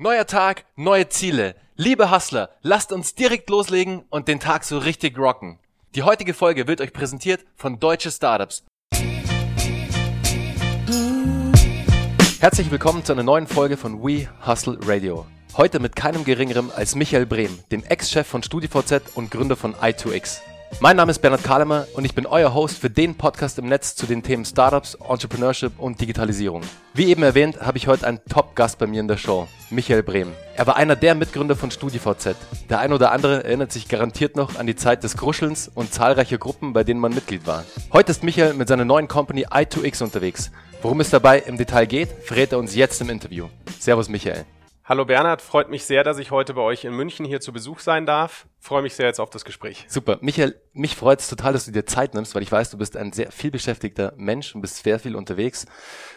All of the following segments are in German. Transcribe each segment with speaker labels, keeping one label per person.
Speaker 1: Neuer Tag, neue Ziele. Liebe Hustler, lasst uns direkt loslegen und den Tag so richtig rocken. Die heutige Folge wird euch präsentiert von Deutsche Startups. Herzlich willkommen zu einer neuen Folge von We Hustle Radio. Heute mit keinem geringeren als Michael Brehm, dem Ex-Chef von StudiVZ und Gründer von i2X. Mein Name ist Bernhard Kahlemer und ich bin euer Host für den Podcast im Netz zu den Themen Startups, Entrepreneurship und Digitalisierung. Wie eben erwähnt, habe ich heute einen Top-Gast bei mir in der Show, Michael Brehm. Er war einer der Mitgründer von StudiVZ. Der ein oder andere erinnert sich garantiert noch an die Zeit des Kruschelns und zahlreicher Gruppen, bei denen man Mitglied war. Heute ist Michael mit seiner neuen Company i2X unterwegs. Worum es dabei im Detail geht, verrät er uns jetzt im Interview. Servus Michael.
Speaker 2: Hallo Bernhard, freut mich sehr, dass ich heute bei euch in München hier zu Besuch sein darf. Freue mich sehr jetzt auf das Gespräch.
Speaker 1: Super. Michael, mich freut es total, dass du dir Zeit nimmst, weil ich weiß, du bist ein sehr viel beschäftigter Mensch und bist sehr viel unterwegs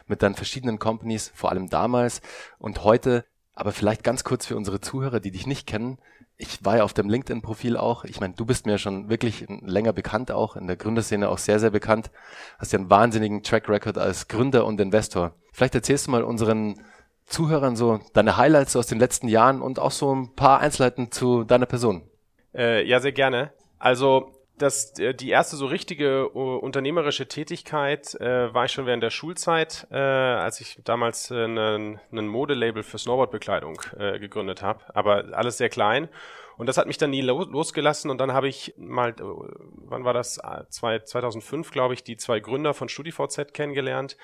Speaker 1: mit deinen verschiedenen Companies, vor allem damals und heute. Aber vielleicht ganz kurz für unsere Zuhörer, die dich nicht kennen. Ich war ja auf dem LinkedIn-Profil auch. Ich meine, du bist mir schon wirklich länger bekannt auch, in der Gründerszene auch sehr, sehr bekannt. Hast ja einen wahnsinnigen Track Record als Gründer und Investor. Vielleicht erzählst du mal unseren Zuhörern so deine Highlights aus den letzten Jahren und auch so ein paar Einzelheiten zu deiner Person.
Speaker 2: Äh, ja, sehr gerne. Also das, äh, die erste so richtige uh, unternehmerische Tätigkeit äh, war ich schon während der Schulzeit, äh, als ich damals äh, ein Modelabel für Snowboardbekleidung äh, gegründet habe. Aber alles sehr klein. Und das hat mich dann nie lo losgelassen. Und dann habe ich mal, äh, wann war das? 2005, glaube ich, die zwei Gründer von StudiVZ kennengelernt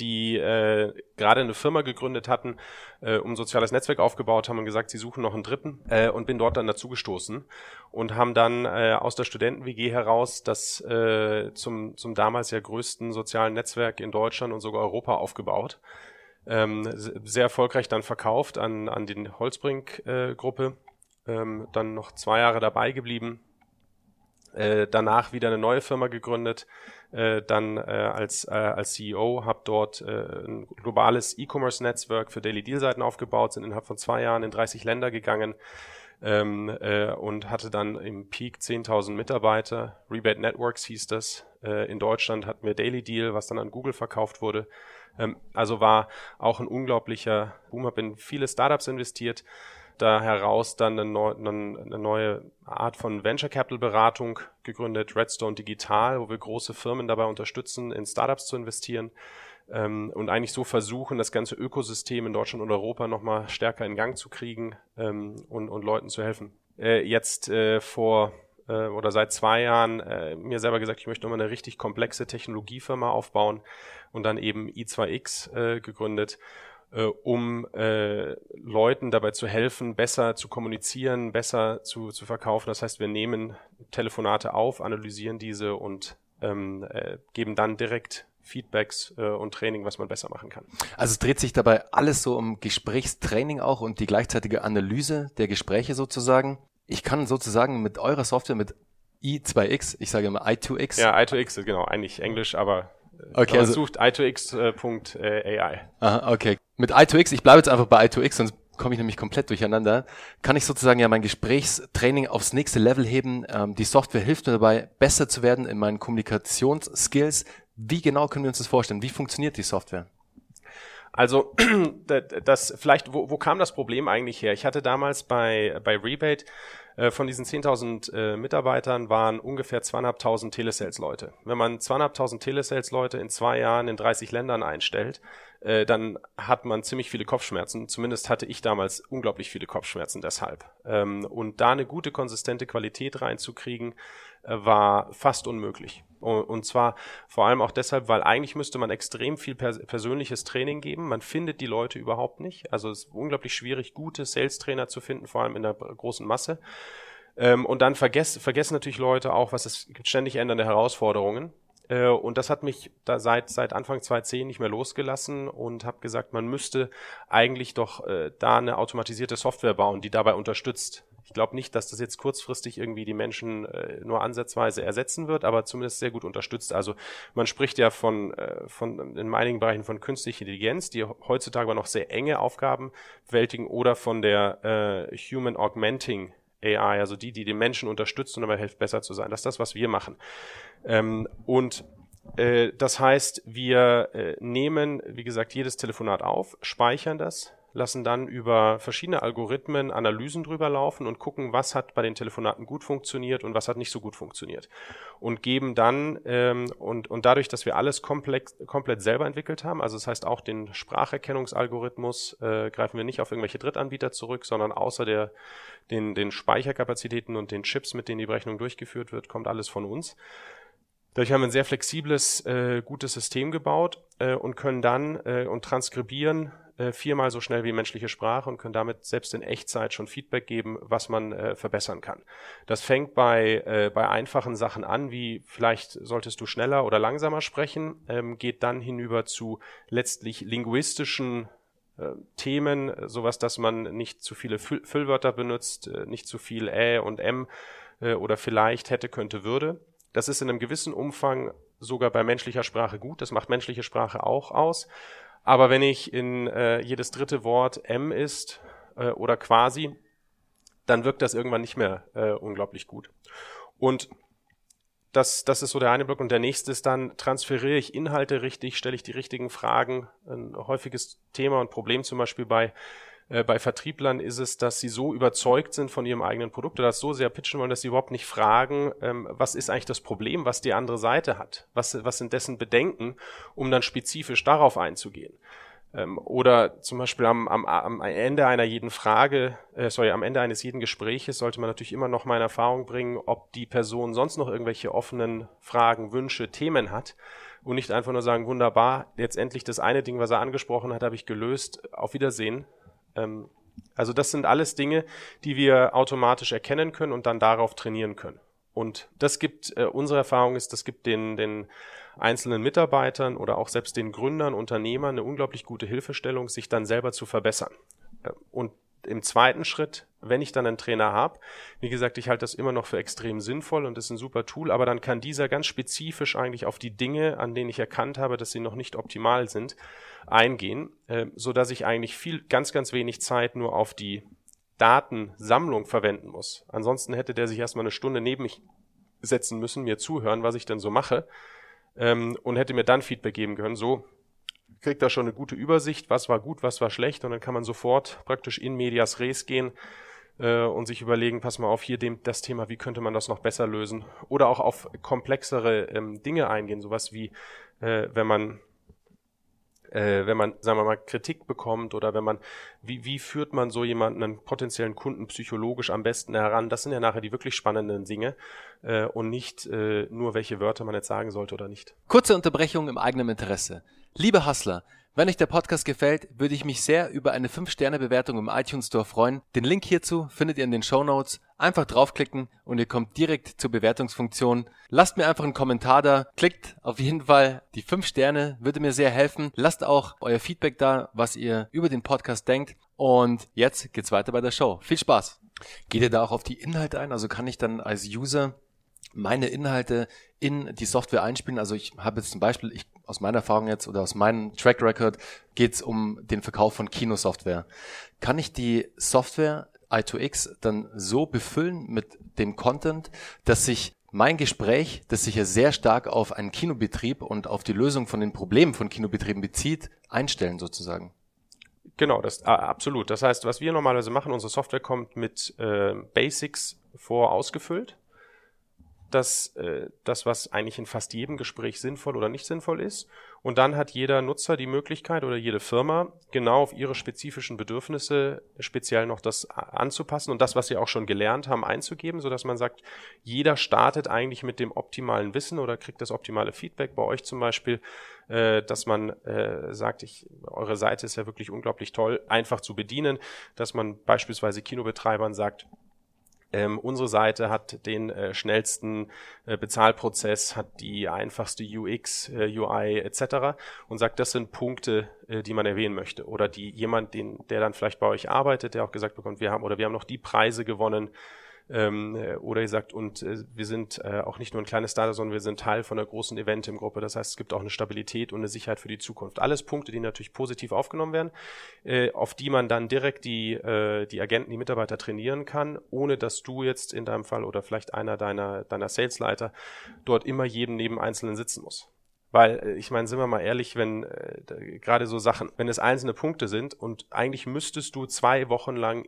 Speaker 2: die äh, gerade eine Firma gegründet hatten, äh, um soziales Netzwerk aufgebaut haben und gesagt, sie suchen noch einen Dritten äh, und bin dort dann dazugestoßen und haben dann äh, aus der Studenten-WG heraus das äh, zum, zum damals ja größten sozialen Netzwerk in Deutschland und sogar Europa aufgebaut. Ähm, sehr erfolgreich dann verkauft an, an die Holzbrink-Gruppe, äh, ähm, dann noch zwei Jahre dabei geblieben, äh, danach wieder eine neue Firma gegründet, äh, dann äh, als, äh, als CEO, habe dort äh, ein globales E-Commerce-Netzwerk für Daily Deal-Seiten aufgebaut, sind innerhalb von zwei Jahren in 30 Länder gegangen ähm, äh, und hatte dann im Peak 10.000 Mitarbeiter. Rebate Networks hieß das. Äh, in Deutschland hatten wir Daily Deal, was dann an Google verkauft wurde. Ähm, also war auch ein unglaublicher Boom, habe in viele Startups investiert da heraus dann eine, neu, eine neue Art von Venture Capital Beratung gegründet, Redstone Digital, wo wir große Firmen dabei unterstützen, in Startups zu investieren ähm, und eigentlich so versuchen, das ganze Ökosystem in Deutschland und Europa nochmal stärker in Gang zu kriegen ähm, und, und Leuten zu helfen. Äh, jetzt äh, vor äh, oder seit zwei Jahren äh, mir selber gesagt, ich möchte nochmal eine richtig komplexe Technologiefirma aufbauen und dann eben i2X äh, gegründet äh, um äh, Leuten dabei zu helfen, besser zu kommunizieren, besser zu, zu verkaufen. Das heißt, wir nehmen Telefonate auf, analysieren diese und ähm, äh, geben dann direkt Feedbacks äh, und Training, was man besser machen kann.
Speaker 1: Also es dreht sich dabei alles so um Gesprächstraining auch und die gleichzeitige Analyse der Gespräche sozusagen. Ich kann sozusagen mit eurer Software, mit i2x, ich sage immer i2x.
Speaker 2: Ja, i2x, genau, eigentlich Englisch, aber Okay, also sucht i2x.ai.
Speaker 1: Aha, okay. Mit i2x, ich bleibe jetzt einfach bei i2x, sonst komme ich nämlich komplett durcheinander. Kann ich sozusagen ja mein Gesprächstraining aufs nächste Level heben? Ähm, die Software hilft mir dabei, besser zu werden in meinen Kommunikationsskills. Wie genau können wir uns das vorstellen? Wie funktioniert die Software?
Speaker 2: Also das vielleicht, wo, wo kam das Problem eigentlich her? Ich hatte damals bei, bei Rebate äh, von diesen 10.000 äh, Mitarbeitern waren ungefähr 2.500 Telesales-Leute. Wenn man 2.500 Telesales-Leute in zwei Jahren in 30 Ländern einstellt, äh, dann hat man ziemlich viele Kopfschmerzen. Zumindest hatte ich damals unglaublich viele Kopfschmerzen deshalb. Ähm, und da eine gute, konsistente Qualität reinzukriegen, äh, war fast unmöglich. Und zwar vor allem auch deshalb, weil eigentlich müsste man extrem viel pers persönliches Training geben. Man findet die Leute überhaupt nicht. Also es ist unglaublich schwierig, gute Sales-Trainer zu finden, vor allem in der großen Masse. Ähm, und dann vergessen, natürlich Leute auch, was es ständig ändernde Herausforderungen. Äh, und das hat mich da seit, seit Anfang 2010 nicht mehr losgelassen und habe gesagt, man müsste eigentlich doch äh, da eine automatisierte Software bauen, die dabei unterstützt. Ich glaube nicht, dass das jetzt kurzfristig irgendwie die Menschen äh, nur ansatzweise ersetzen wird, aber zumindest sehr gut unterstützt. Also man spricht ja von, äh, von in einigen Bereichen von künstlicher Intelligenz, die heutzutage aber noch sehr enge Aufgaben bewältigen oder von der äh, Human Augmenting AI, also die, die den Menschen unterstützt und dabei hilft, besser zu sein. Das ist das, was wir machen. Ähm, und äh, das heißt, wir äh, nehmen, wie gesagt, jedes Telefonat auf, speichern das, lassen dann über verschiedene Algorithmen Analysen drüber laufen und gucken, was hat bei den Telefonaten gut funktioniert und was hat nicht so gut funktioniert. Und geben dann, ähm, und, und dadurch, dass wir alles komplex, komplett selber entwickelt haben, also das heißt auch den Spracherkennungsalgorithmus, äh, greifen wir nicht auf irgendwelche Drittanbieter zurück, sondern außer der, den, den Speicherkapazitäten und den Chips, mit denen die Berechnung durchgeführt wird, kommt alles von uns. Dadurch haben wir ein sehr flexibles, äh, gutes System gebaut äh, und können dann äh, und transkribieren äh, viermal so schnell wie menschliche Sprache und können damit selbst in Echtzeit schon Feedback geben, was man äh, verbessern kann. Das fängt bei, äh, bei einfachen Sachen an, wie vielleicht solltest du schneller oder langsamer sprechen, ähm, geht dann hinüber zu letztlich linguistischen äh, Themen, sowas, dass man nicht zu viele Füll Füllwörter benutzt, äh, nicht zu viel Ä und M oder vielleicht hätte, könnte, würde das ist in einem gewissen Umfang sogar bei menschlicher Sprache gut. Das macht menschliche Sprache auch aus. Aber wenn ich in äh, jedes dritte Wort M ist äh, oder quasi, dann wirkt das irgendwann nicht mehr äh, unglaublich gut. Und das, das ist so der eine Block. Und der nächste ist dann, transferiere ich Inhalte richtig, stelle ich die richtigen Fragen. Ein häufiges Thema und Problem zum Beispiel bei bei Vertrieblern ist es, dass sie so überzeugt sind von ihrem eigenen Produkt oder das so sehr pitchen wollen, dass sie überhaupt nicht fragen, ähm, was ist eigentlich das Problem, was die andere Seite hat, was, was sind dessen Bedenken, um dann spezifisch darauf einzugehen. Ähm, oder zum Beispiel am, am, am Ende einer jeden Frage, äh, sorry, am Ende eines jeden Gespräches sollte man natürlich immer noch mal in Erfahrung bringen, ob die Person sonst noch irgendwelche offenen Fragen, Wünsche, Themen hat und nicht einfach nur sagen, wunderbar, jetzt endlich das eine Ding, was er angesprochen hat, habe ich gelöst, auf Wiedersehen, ähm, also das sind alles Dinge, die wir automatisch erkennen können und dann darauf trainieren können. Und das gibt, äh, unsere Erfahrung ist, das gibt den, den einzelnen Mitarbeitern oder auch selbst den Gründern, Unternehmern eine unglaublich gute Hilfestellung, sich dann selber zu verbessern. Äh, und im zweiten Schritt, wenn ich dann einen Trainer habe, wie gesagt, ich halte das immer noch für extrem sinnvoll und ist ein super Tool, aber dann kann dieser ganz spezifisch eigentlich auf die Dinge, an denen ich erkannt habe, dass sie noch nicht optimal sind, eingehen, äh, so dass ich eigentlich viel, ganz, ganz wenig Zeit nur auf die Datensammlung verwenden muss. Ansonsten hätte der sich erstmal eine Stunde neben mich setzen müssen, mir zuhören, was ich denn so mache, ähm, und hätte mir dann Feedback geben können. So kriegt er schon eine gute Übersicht, was war gut, was war schlecht, und dann kann man sofort praktisch in medias res gehen äh, und sich überlegen, pass mal auf, hier dem, das Thema, wie könnte man das noch besser lösen? Oder auch auf komplexere ähm, Dinge eingehen, sowas wie, äh, wenn man äh, wenn man, sagen wir mal, Kritik bekommt oder wenn man, wie, wie führt man so jemanden, einen potenziellen Kunden psychologisch am besten heran? Das sind ja nachher die wirklich spannenden Dinge äh, und nicht äh, nur, welche Wörter man jetzt sagen sollte oder nicht.
Speaker 1: Kurze Unterbrechung im eigenen Interesse. Liebe Hustler, wenn euch der Podcast gefällt, würde ich mich sehr über eine 5-Sterne-Bewertung im iTunes Store freuen. Den Link hierzu findet ihr in den Show Notes. Einfach draufklicken und ihr kommt direkt zur Bewertungsfunktion. Lasst mir einfach einen Kommentar da. Klickt auf jeden Fall die 5 Sterne, würde mir sehr helfen. Lasst auch euer Feedback da, was ihr über den Podcast denkt. Und jetzt geht's weiter bei der Show. Viel Spaß! Geht ihr da auch auf die Inhalte ein? Also kann ich dann als User meine Inhalte in die Software einspielen. Also ich habe jetzt zum Beispiel, ich, aus meiner Erfahrung jetzt oder aus meinem Track Record geht es um den Verkauf von Kinosoftware. Kann ich die Software i2X dann so befüllen mit dem Content, dass sich mein Gespräch, das sich ja sehr stark auf einen Kinobetrieb und auf die Lösung von den Problemen von Kinobetrieben bezieht, einstellen sozusagen?
Speaker 2: Genau, das absolut. Das heißt, was wir normalerweise machen, unsere Software kommt mit äh, Basics vorausgefüllt das, äh, das, was eigentlich in fast jedem Gespräch sinnvoll oder nicht sinnvoll ist. Und dann hat jeder Nutzer die Möglichkeit oder jede Firma genau auf ihre spezifischen Bedürfnisse speziell noch das anzupassen und das, was sie auch schon gelernt haben, einzugeben, sodass man sagt, jeder startet eigentlich mit dem optimalen Wissen oder kriegt das optimale Feedback. Bei euch zum Beispiel, äh, dass man äh, sagt, ich, eure Seite ist ja wirklich unglaublich toll, einfach zu bedienen, dass man beispielsweise Kinobetreibern sagt, ähm, unsere Seite hat den äh, schnellsten äh, Bezahlprozess, hat die einfachste UX, äh, UI etc. und sagt, das sind Punkte, äh, die man erwähnen möchte. Oder die jemand, den, der dann vielleicht bei euch arbeitet, der auch gesagt bekommt, wir haben oder wir haben noch die Preise gewonnen, ähm, äh, oder ihr sagt, und äh, wir sind äh, auch nicht nur ein kleines Startup, sondern wir sind Teil von einer großen Event im Gruppe. Das heißt, es gibt auch eine Stabilität und eine Sicherheit für die Zukunft. Alles Punkte, die natürlich positiv aufgenommen werden, äh, auf die man dann direkt die, äh, die Agenten, die Mitarbeiter trainieren kann, ohne dass du jetzt in deinem Fall oder vielleicht einer deiner, deiner Salesleiter dort immer jedem neben Einzelnen sitzen muss. Weil, äh, ich meine, sind wir mal ehrlich, wenn äh, gerade so Sachen, wenn es einzelne Punkte sind und eigentlich müsstest du zwei Wochen lang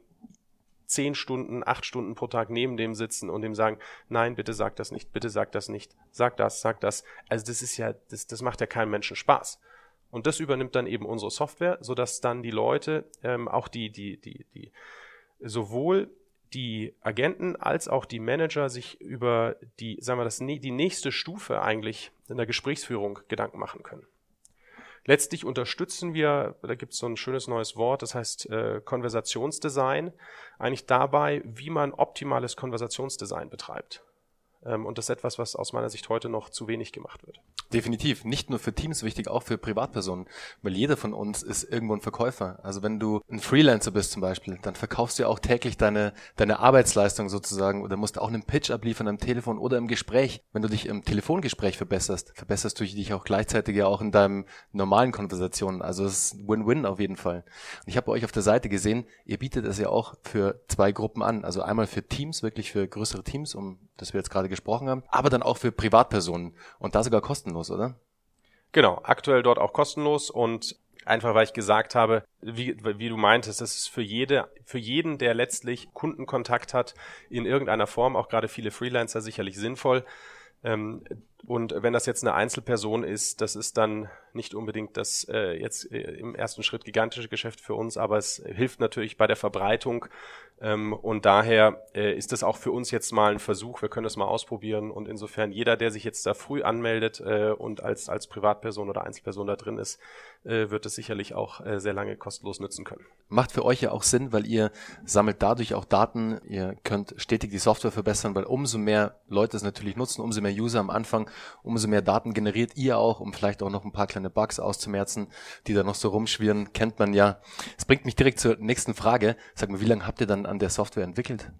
Speaker 2: zehn Stunden, acht Stunden pro Tag neben dem sitzen und dem sagen, nein, bitte sag das nicht, bitte sag das nicht, sag das, sag das. Also das ist ja, das, das macht ja keinem Menschen Spaß. Und das übernimmt dann eben unsere Software, sodass dann die Leute, ähm, auch die, die, die, die, sowohl die Agenten als auch die Manager sich über die, sagen wir das, die nächste Stufe eigentlich in der Gesprächsführung Gedanken machen können. Letztlich unterstützen wir, da gibt es so ein schönes neues Wort, das heißt äh, Konversationsdesign, eigentlich dabei, wie man optimales Konversationsdesign betreibt. Ähm, und das ist etwas, was aus meiner Sicht heute noch zu wenig gemacht wird.
Speaker 1: Definitiv. Nicht nur für Teams wichtig, auch für Privatpersonen. Weil jeder von uns ist irgendwo ein Verkäufer. Also wenn du ein Freelancer bist zum Beispiel, dann verkaufst du ja auch täglich deine, deine Arbeitsleistung sozusagen oder musst auch einen Pitch abliefern am Telefon oder im Gespräch. Wenn du dich im Telefongespräch verbesserst, verbesserst du dich auch gleichzeitig ja auch in deinem normalen Konversationen. Also es ist Win-Win auf jeden Fall. Und ich habe euch auf der Seite gesehen, ihr bietet es ja auch für zwei Gruppen an. Also einmal für Teams, wirklich für größere Teams, um das wir jetzt gerade gesprochen haben, aber dann auch für Privatpersonen und da sogar kostenlos, oder?
Speaker 2: Genau, aktuell dort auch kostenlos und einfach weil ich gesagt habe, wie, wie du meintest, das ist für jede, für jeden, der letztlich Kundenkontakt hat, in irgendeiner Form, auch gerade viele Freelancer sicherlich sinnvoll. Ähm, und wenn das jetzt eine Einzelperson ist, das ist dann nicht unbedingt das äh, jetzt äh, im ersten Schritt gigantische Geschäft für uns, aber es hilft natürlich bei der Verbreitung ähm, und daher äh, ist das auch für uns jetzt mal ein Versuch. Wir können das mal ausprobieren. Und insofern jeder, der sich jetzt da früh anmeldet äh, und als, als Privatperson oder Einzelperson da drin ist, äh, wird es sicherlich auch äh, sehr lange kostenlos nutzen können.
Speaker 1: Macht für euch ja auch Sinn, weil ihr sammelt dadurch auch Daten. Ihr könnt stetig die Software verbessern, weil umso mehr Leute es natürlich nutzen, umso mehr User am Anfang, umso mehr Daten generiert ihr auch, um vielleicht auch noch ein paar kleine Bugs auszumerzen, die da noch so rumschwirren, kennt man ja. Es bringt mich direkt zur nächsten Frage. Sag mal, wie lange habt ihr dann an der Software entwickelt?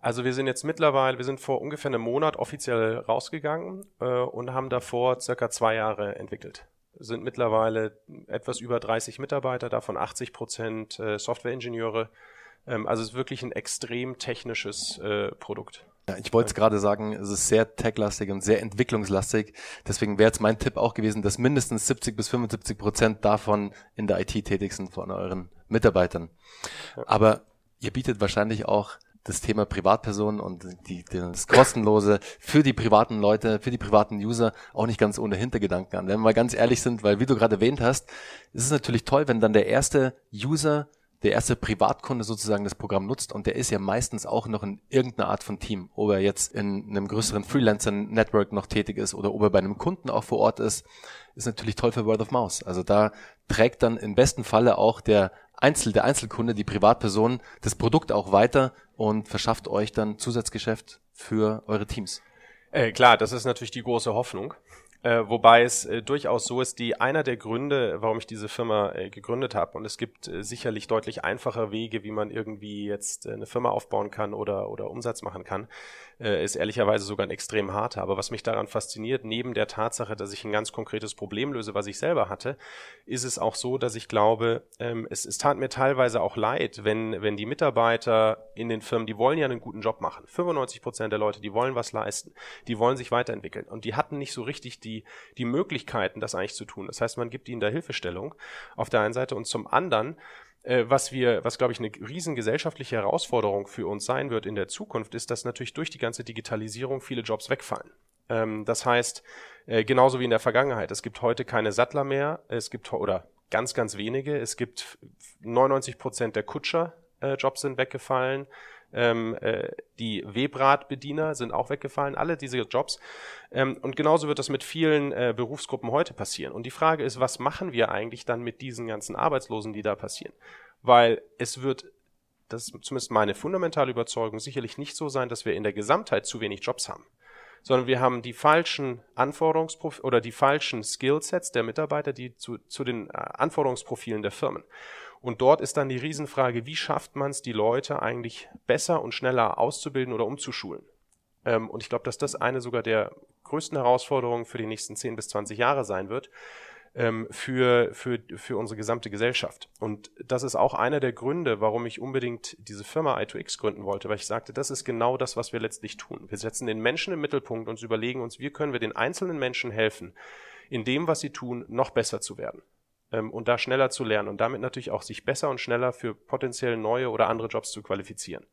Speaker 2: Also wir sind jetzt mittlerweile, wir sind vor ungefähr einem Monat offiziell rausgegangen äh, und haben davor circa zwei Jahre entwickelt. Sind mittlerweile etwas über 30 Mitarbeiter, davon 80 Prozent äh, Softwareingenieure. Ähm, also es ist wirklich ein extrem technisches äh, Produkt.
Speaker 1: Ja, ich wollte es gerade sagen, es ist sehr techlastig und sehr entwicklungslastig. Deswegen wäre jetzt mein Tipp auch gewesen, dass mindestens 70 bis 75 Prozent davon in der IT tätig sind von euren Mitarbeitern. Aber ihr bietet wahrscheinlich auch das Thema Privatpersonen und die, das Kostenlose für die privaten Leute, für die privaten User auch nicht ganz ohne Hintergedanken an. Wenn wir mal ganz ehrlich sind, weil wie du gerade erwähnt hast, ist es natürlich toll, wenn dann der erste User der erste Privatkunde sozusagen das Programm nutzt und der ist ja meistens auch noch in irgendeiner Art von Team, ob er jetzt in einem größeren Freelancer-Network noch tätig ist oder ob er bei einem Kunden auch vor Ort ist, ist natürlich toll für Word of Mouse. Also da trägt dann im besten Falle auch der Einzel, der Einzelkunde, die Privatperson, das Produkt auch weiter und verschafft euch dann Zusatzgeschäft für eure Teams.
Speaker 2: Äh, klar, das ist natürlich die große Hoffnung. Äh, wobei es äh, durchaus so ist, die einer der Gründe, warum ich diese Firma äh, gegründet habe, und es gibt äh, sicherlich deutlich einfache Wege, wie man irgendwie jetzt äh, eine Firma aufbauen kann oder, oder Umsatz machen kann, äh, ist ehrlicherweise sogar ein extrem harter. Aber was mich daran fasziniert, neben der Tatsache, dass ich ein ganz konkretes Problem löse, was ich selber hatte, ist es auch so, dass ich glaube, ähm, es, es tat mir teilweise auch leid, wenn, wenn die Mitarbeiter in den Firmen, die wollen ja einen guten Job machen. 95 Prozent der Leute, die wollen was leisten, die wollen sich weiterentwickeln. Und die hatten nicht so richtig die, die Möglichkeiten, das eigentlich zu tun. Das heißt, man gibt ihnen da Hilfestellung auf der einen Seite und zum anderen äh, was wir, was glaube ich eine riesen gesellschaftliche Herausforderung für uns sein wird in der Zukunft, ist, dass natürlich durch die ganze Digitalisierung viele Jobs wegfallen. Ähm, das heißt, äh, genauso wie in der Vergangenheit, es gibt heute keine Sattler mehr, es gibt oder ganz, ganz wenige, es gibt 99 Prozent der Kutscher äh, sind weggefallen ähm, äh, die Webradbediener sind auch weggefallen, alle diese Jobs. Ähm, und genauso wird das mit vielen äh, Berufsgruppen heute passieren. Und die Frage ist, was machen wir eigentlich dann mit diesen ganzen Arbeitslosen, die da passieren? Weil es wird, das ist zumindest meine fundamentale Überzeugung, sicherlich nicht so sein, dass wir in der Gesamtheit zu wenig Jobs haben sondern wir haben die falschen Anforderungsprofile oder die falschen Skillsets der Mitarbeiter, die zu, zu den äh, Anforderungsprofilen der Firmen. Und dort ist dann die Riesenfrage, wie schafft man es, die Leute eigentlich besser und schneller auszubilden oder umzuschulen? Ähm, und ich glaube, dass das eine sogar der größten Herausforderungen für die nächsten 10 bis 20 Jahre sein wird ähm, für, für, für unsere gesamte Gesellschaft. Und das ist auch einer der Gründe, warum ich unbedingt diese Firma i2X gründen wollte, weil ich sagte, das ist genau das, was wir letztlich tun. Wir setzen den Menschen im Mittelpunkt und überlegen uns, wie können wir den einzelnen Menschen helfen, in dem, was sie tun, noch besser zu werden ähm, und da schneller zu lernen und damit natürlich auch sich besser und schneller für potenziell neue oder andere Jobs zu qualifizieren.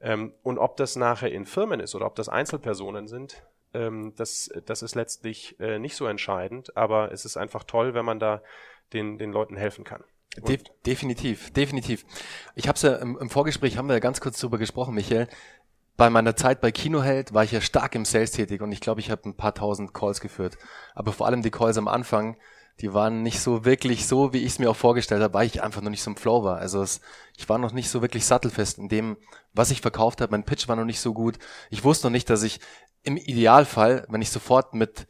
Speaker 2: Ähm, und ob das nachher in Firmen ist oder ob das Einzelpersonen sind, ähm, das, das ist letztlich äh, nicht so entscheidend, aber es ist einfach toll, wenn man da den, den Leuten helfen kann.
Speaker 1: De definitiv, definitiv. Ich habe es ja im, im, Vorgespräch haben wir ja ganz kurz drüber gesprochen, Michael. Bei meiner Zeit bei Kinoheld war ich ja stark im Sales tätig und ich glaube, ich habe ein paar tausend Calls geführt. Aber vor allem die Calls am Anfang, die waren nicht so wirklich so, wie ich es mir auch vorgestellt habe, weil ich einfach noch nicht so im Flow war. Also es, ich war noch nicht so wirklich sattelfest in dem, was ich verkauft habe. Mein Pitch war noch nicht so gut. Ich wusste noch nicht, dass ich im Idealfall, wenn ich sofort mit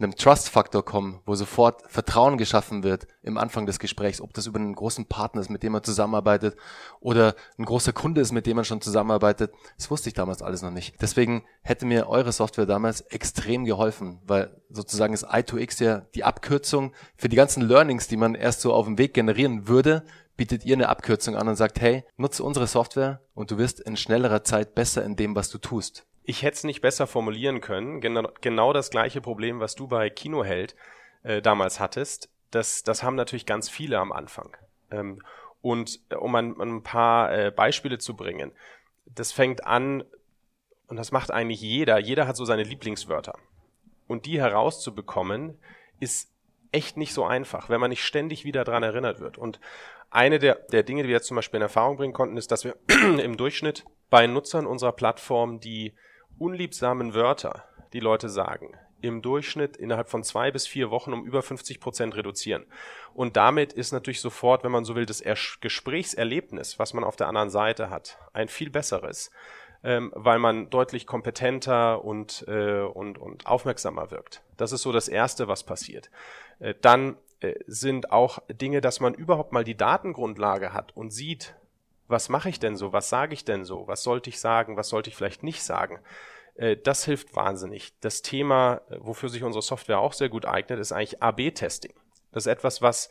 Speaker 1: einem Trust-Faktor kommen, wo sofort Vertrauen geschaffen wird im Anfang des Gesprächs, ob das über einen großen Partner ist, mit dem man zusammenarbeitet oder ein großer Kunde ist, mit dem man schon zusammenarbeitet. Das wusste ich damals alles noch nicht. Deswegen hätte mir eure Software damals extrem geholfen, weil sozusagen ist i2x ja die Abkürzung für die ganzen Learnings, die man erst so auf dem Weg generieren würde, bietet ihr eine Abkürzung an und sagt, hey, nutze unsere Software und du wirst in schnellerer Zeit besser in dem, was du tust
Speaker 2: ich hätte es nicht besser formulieren können. Genau, genau das gleiche Problem, was du bei Kinoheld äh, damals hattest. Das, das haben natürlich ganz viele am Anfang. Ähm, und äh, um ein, ein paar äh, Beispiele zu bringen, das fängt an, und das macht eigentlich jeder, jeder hat so seine Lieblingswörter. Und die herauszubekommen, ist echt nicht so einfach, wenn man nicht ständig wieder dran erinnert wird. Und eine der, der Dinge, die wir jetzt zum Beispiel in Erfahrung bringen konnten, ist, dass wir im Durchschnitt bei Nutzern unserer Plattform die unliebsamen Wörter, die Leute sagen, im Durchschnitt innerhalb von zwei bis vier Wochen um über 50 Prozent reduzieren. Und damit ist natürlich sofort, wenn man so will, das Gesprächserlebnis, was man auf der anderen Seite hat, ein viel besseres, ähm, weil man deutlich kompetenter und, äh, und, und aufmerksamer wirkt. Das ist so das Erste, was passiert. Äh, dann äh, sind auch Dinge, dass man überhaupt mal die Datengrundlage hat und sieht, was mache ich denn so, was sage ich denn so, was sollte ich sagen, was sollte ich vielleicht nicht sagen. Äh, das hilft wahnsinnig. Das Thema, äh, wofür sich unsere Software auch sehr gut eignet, ist eigentlich AB-Testing. Das ist etwas, was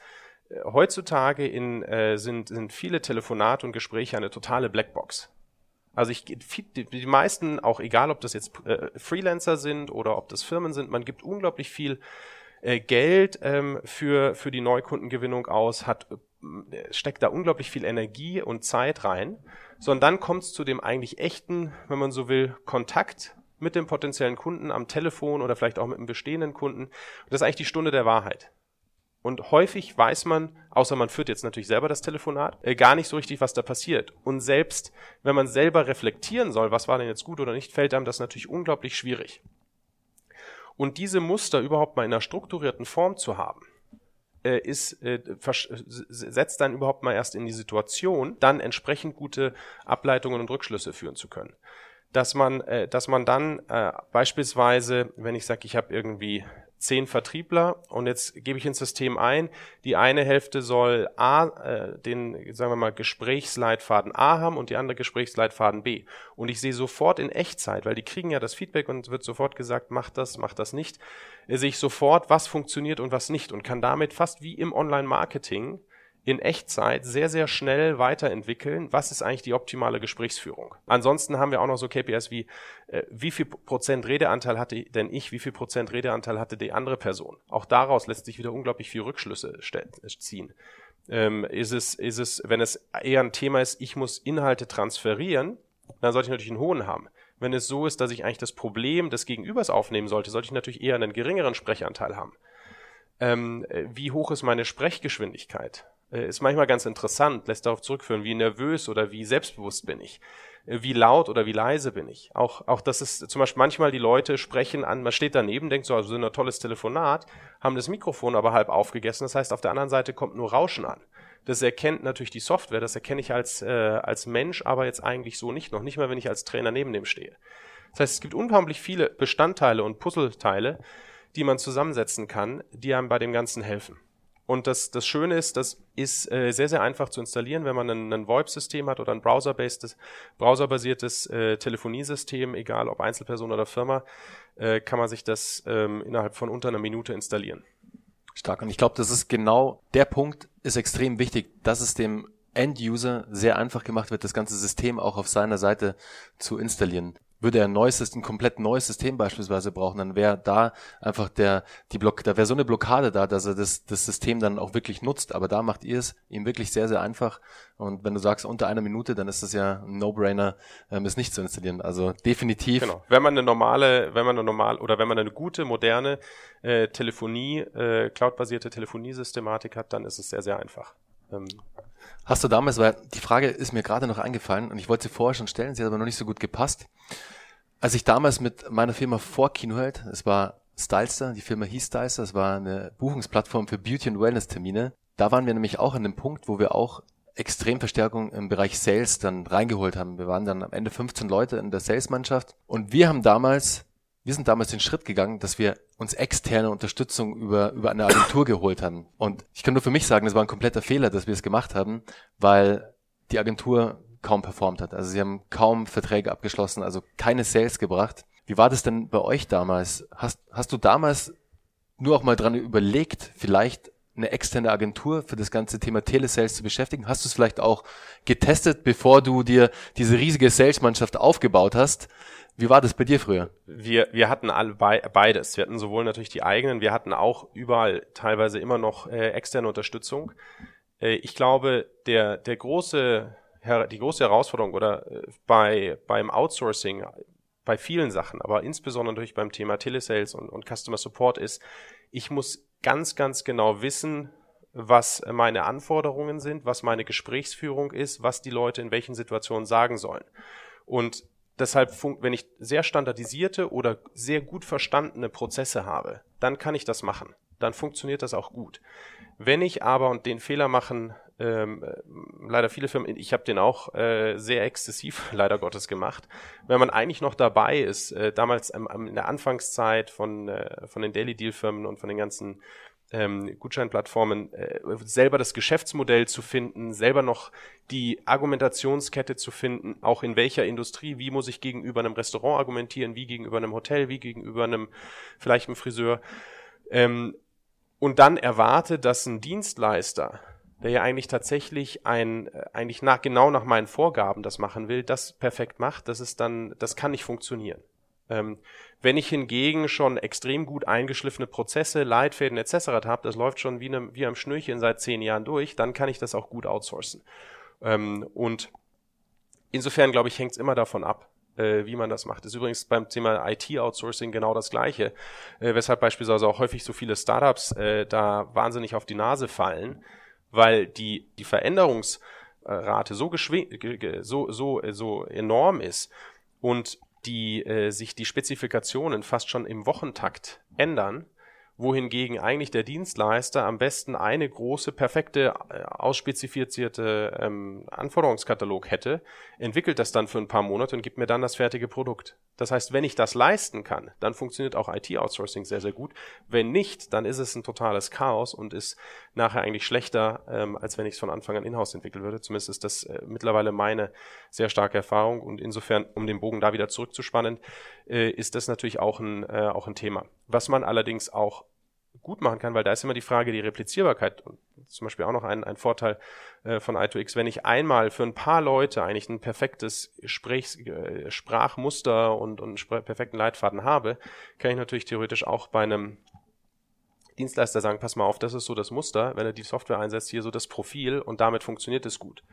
Speaker 2: äh, heutzutage in, sind, sind viele Telefonate und Gespräche eine totale Blackbox. Also ich, die meisten, auch egal, ob das jetzt Freelancer sind oder ob das Firmen sind, man gibt unglaublich viel Geld ähm, für, für die Neukundengewinnung aus, hat steckt da unglaublich viel Energie und Zeit rein, sondern dann kommt es zu dem eigentlich echten, wenn man so will, Kontakt mit dem potenziellen Kunden am Telefon oder vielleicht auch mit einem bestehenden Kunden. Das ist eigentlich die Stunde der Wahrheit. Und häufig weiß man, außer man führt jetzt natürlich selber das Telefonat, äh, gar nicht so richtig, was da passiert. Und selbst wenn man selber reflektieren soll, was war denn jetzt gut oder nicht, fällt einem das natürlich unglaublich schwierig. Und diese Muster überhaupt mal in einer strukturierten Form zu haben, äh, ist, äh, setzt dann überhaupt mal erst in die Situation, dann entsprechend gute Ableitungen und Rückschlüsse führen zu können. Dass man, äh, dass man dann äh, beispielsweise, wenn ich sage, ich habe irgendwie zehn Vertriebler und jetzt gebe ich ins System ein, die eine Hälfte soll A, äh, den, sagen wir mal, Gesprächsleitfaden A haben und die andere Gesprächsleitfaden B. Und ich sehe sofort in Echtzeit, weil die kriegen ja das Feedback und wird sofort gesagt, mach das, mach das nicht, äh, sehe ich sofort, was funktioniert und was nicht und kann damit fast wie im Online-Marketing in Echtzeit sehr, sehr schnell weiterentwickeln, was ist eigentlich die optimale Gesprächsführung. Ansonsten haben wir auch noch so KPIs wie, äh, wie viel Prozent Redeanteil hatte denn ich, wie viel Prozent Redeanteil hatte die andere Person. Auch daraus lässt sich wieder unglaublich viel Rückschlüsse ziehen. Ähm, ist es, ist es, wenn es eher ein Thema ist, ich muss Inhalte transferieren, dann sollte ich natürlich einen hohen haben. Wenn es so ist, dass ich eigentlich das Problem des Gegenübers aufnehmen sollte, sollte ich natürlich eher einen geringeren Sprechanteil haben. Ähm, äh, wie hoch ist meine Sprechgeschwindigkeit? Äh, ist manchmal ganz interessant, lässt darauf zurückführen, wie nervös oder wie selbstbewusst bin ich, äh, wie laut oder wie leise bin ich. Auch, auch das ist zum Beispiel manchmal die Leute sprechen an, man steht daneben, denkt so, also so ein tolles Telefonat, haben das Mikrofon aber halb aufgegessen, das heißt, auf der anderen Seite kommt nur Rauschen an. Das erkennt natürlich die Software, das erkenne ich als, äh, als Mensch, aber jetzt eigentlich so nicht, noch nicht mal, wenn ich als Trainer neben dem stehe. Das heißt, es gibt unheimlich viele Bestandteile und Puzzleteile, die man zusammensetzen kann, die einem bei dem Ganzen helfen. Und das, das Schöne ist, das ist äh, sehr, sehr einfach zu installieren, wenn man ein, ein VoIP-System hat oder ein browser-basiertes browserbasiertes äh, Telefoniesystem, egal ob Einzelperson oder Firma, äh, kann man sich das ähm, innerhalb von unter einer Minute installieren.
Speaker 1: Stark. Und ich glaube, das ist genau der Punkt, ist extrem wichtig, dass es dem End-User sehr einfach gemacht wird, das ganze System auch auf seiner Seite zu installieren. Würde er ein neues, ein komplett neues System beispielsweise brauchen, dann wäre da einfach der, die Block, da wäre so eine Blockade da, dass er das, das System dann auch wirklich nutzt. Aber da macht ihr es ihm wirklich sehr, sehr einfach. Und wenn du sagst unter einer Minute, dann ist das ja ein No-Brainer, ähm, es nicht zu installieren. Also definitiv. Genau.
Speaker 2: Wenn man eine normale, wenn man eine normal oder wenn man eine gute, moderne äh, Telefonie, äh, cloud-basierte Telefoniesystematik hat, dann ist es sehr, sehr einfach. Ähm,
Speaker 1: Hast du damals, weil die Frage ist mir gerade noch eingefallen und ich wollte sie vorher schon stellen, sie hat aber noch nicht so gut gepasst. Als ich damals mit meiner Firma vor Kinoheld, es war Stylester, die Firma hieß Stylester, es war eine Buchungsplattform für Beauty- und Wellness-Termine. Da waren wir nämlich auch an dem Punkt, wo wir auch Extremverstärkung im Bereich Sales dann reingeholt haben. Wir waren dann am Ende 15 Leute in der Salesmannschaft und wir haben damals wir sind damals den Schritt gegangen, dass wir uns externe Unterstützung über, über eine Agentur geholt haben. Und ich kann nur für mich sagen, es war ein kompletter Fehler, dass wir es gemacht haben, weil die Agentur kaum performt hat. Also sie haben kaum Verträge abgeschlossen, also keine Sales gebracht. Wie war das denn bei euch damals? Hast, hast du damals nur auch mal dran überlegt, vielleicht eine externe Agentur für das ganze Thema Telesales zu beschäftigen? Hast du es vielleicht auch getestet, bevor du dir diese riesige Salesmannschaft aufgebaut hast? Wie war das bei dir früher?
Speaker 2: Wir, wir hatten alle beides. Wir hatten sowohl natürlich die eigenen, wir hatten auch überall teilweise immer noch äh, externe Unterstützung. Äh, ich glaube, der, der große, die große Herausforderung oder äh, bei, beim Outsourcing, bei vielen Sachen, aber insbesondere natürlich beim Thema Telesales und, und Customer Support ist, ich muss ganz, ganz genau wissen, was meine Anforderungen sind, was meine Gesprächsführung ist, was die Leute in welchen Situationen sagen sollen. Und Deshalb, wenn ich sehr standardisierte oder sehr gut verstandene Prozesse habe, dann kann ich das machen. Dann funktioniert das auch gut. Wenn ich aber, und den Fehler machen ähm, äh, leider viele Firmen, ich habe den auch äh, sehr exzessiv leider Gottes gemacht, wenn man eigentlich noch dabei ist, äh, damals ähm, in der Anfangszeit von, äh, von den Daily Deal Firmen und von den ganzen ähm, Gutscheinplattformen äh, selber das Geschäftsmodell zu finden, selber noch die Argumentationskette zu finden, auch in welcher Industrie, wie muss ich gegenüber einem Restaurant argumentieren, wie gegenüber einem Hotel, wie gegenüber einem vielleicht einem Friseur. Ähm, und dann erwarte, dass ein Dienstleister, der ja eigentlich tatsächlich ein, äh, eigentlich nach, genau nach meinen Vorgaben das machen will, das perfekt macht, das ist dann, das kann nicht funktionieren. Ähm, wenn ich hingegen schon extrem gut eingeschliffene Prozesse, Leitfäden etc. habe, das läuft schon wie, ne, wie am Schnürchen seit zehn Jahren durch, dann kann ich das auch gut outsourcen. Ähm, und insofern, glaube ich, hängt es immer davon ab, äh, wie man das macht. Das ist übrigens beim Thema IT-Outsourcing genau das Gleiche, äh, weshalb beispielsweise auch häufig so viele Startups äh, da wahnsinnig auf die Nase fallen, weil die, die Veränderungsrate so, so, so, so enorm ist und die äh, sich die Spezifikationen fast schon im Wochentakt ändern, wohingegen eigentlich der Dienstleister am besten eine große, perfekte, äh, ausspezifizierte ähm, Anforderungskatalog hätte, entwickelt das dann für ein paar Monate und gibt mir dann das fertige Produkt. Das heißt, wenn ich das leisten kann, dann funktioniert auch IT-Outsourcing sehr, sehr gut. Wenn nicht, dann ist es ein totales Chaos und ist nachher eigentlich schlechter, ähm, als wenn ich es von Anfang an in-house entwickeln würde. Zumindest ist das äh, mittlerweile meine sehr starke Erfahrung und insofern, um den Bogen da wieder zurückzuspannen, äh, ist das natürlich auch ein, äh, auch ein Thema. Was man allerdings auch gut machen kann, weil da ist immer die Frage, die Replizierbarkeit und zum Beispiel auch noch ein, ein Vorteil äh, von i2x, wenn ich einmal für ein paar Leute eigentlich ein perfektes Sprechs, äh, Sprachmuster und einen perfekten Leitfaden habe, kann ich natürlich theoretisch auch bei einem Dienstleister sagen, pass mal auf, das ist so das Muster, wenn er die Software einsetzt, hier so das Profil und damit funktioniert es gut.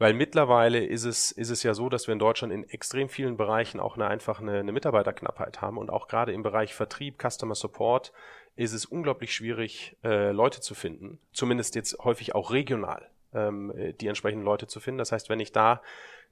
Speaker 2: Weil mittlerweile ist es, ist es ja so, dass wir in Deutschland in extrem vielen Bereichen auch eine einfach eine, eine Mitarbeiterknappheit haben und auch gerade im Bereich Vertrieb, Customer Support ist es unglaublich schwierig, äh, Leute zu finden. Zumindest jetzt häufig auch regional ähm, äh, die entsprechenden Leute zu finden. Das heißt, wenn ich da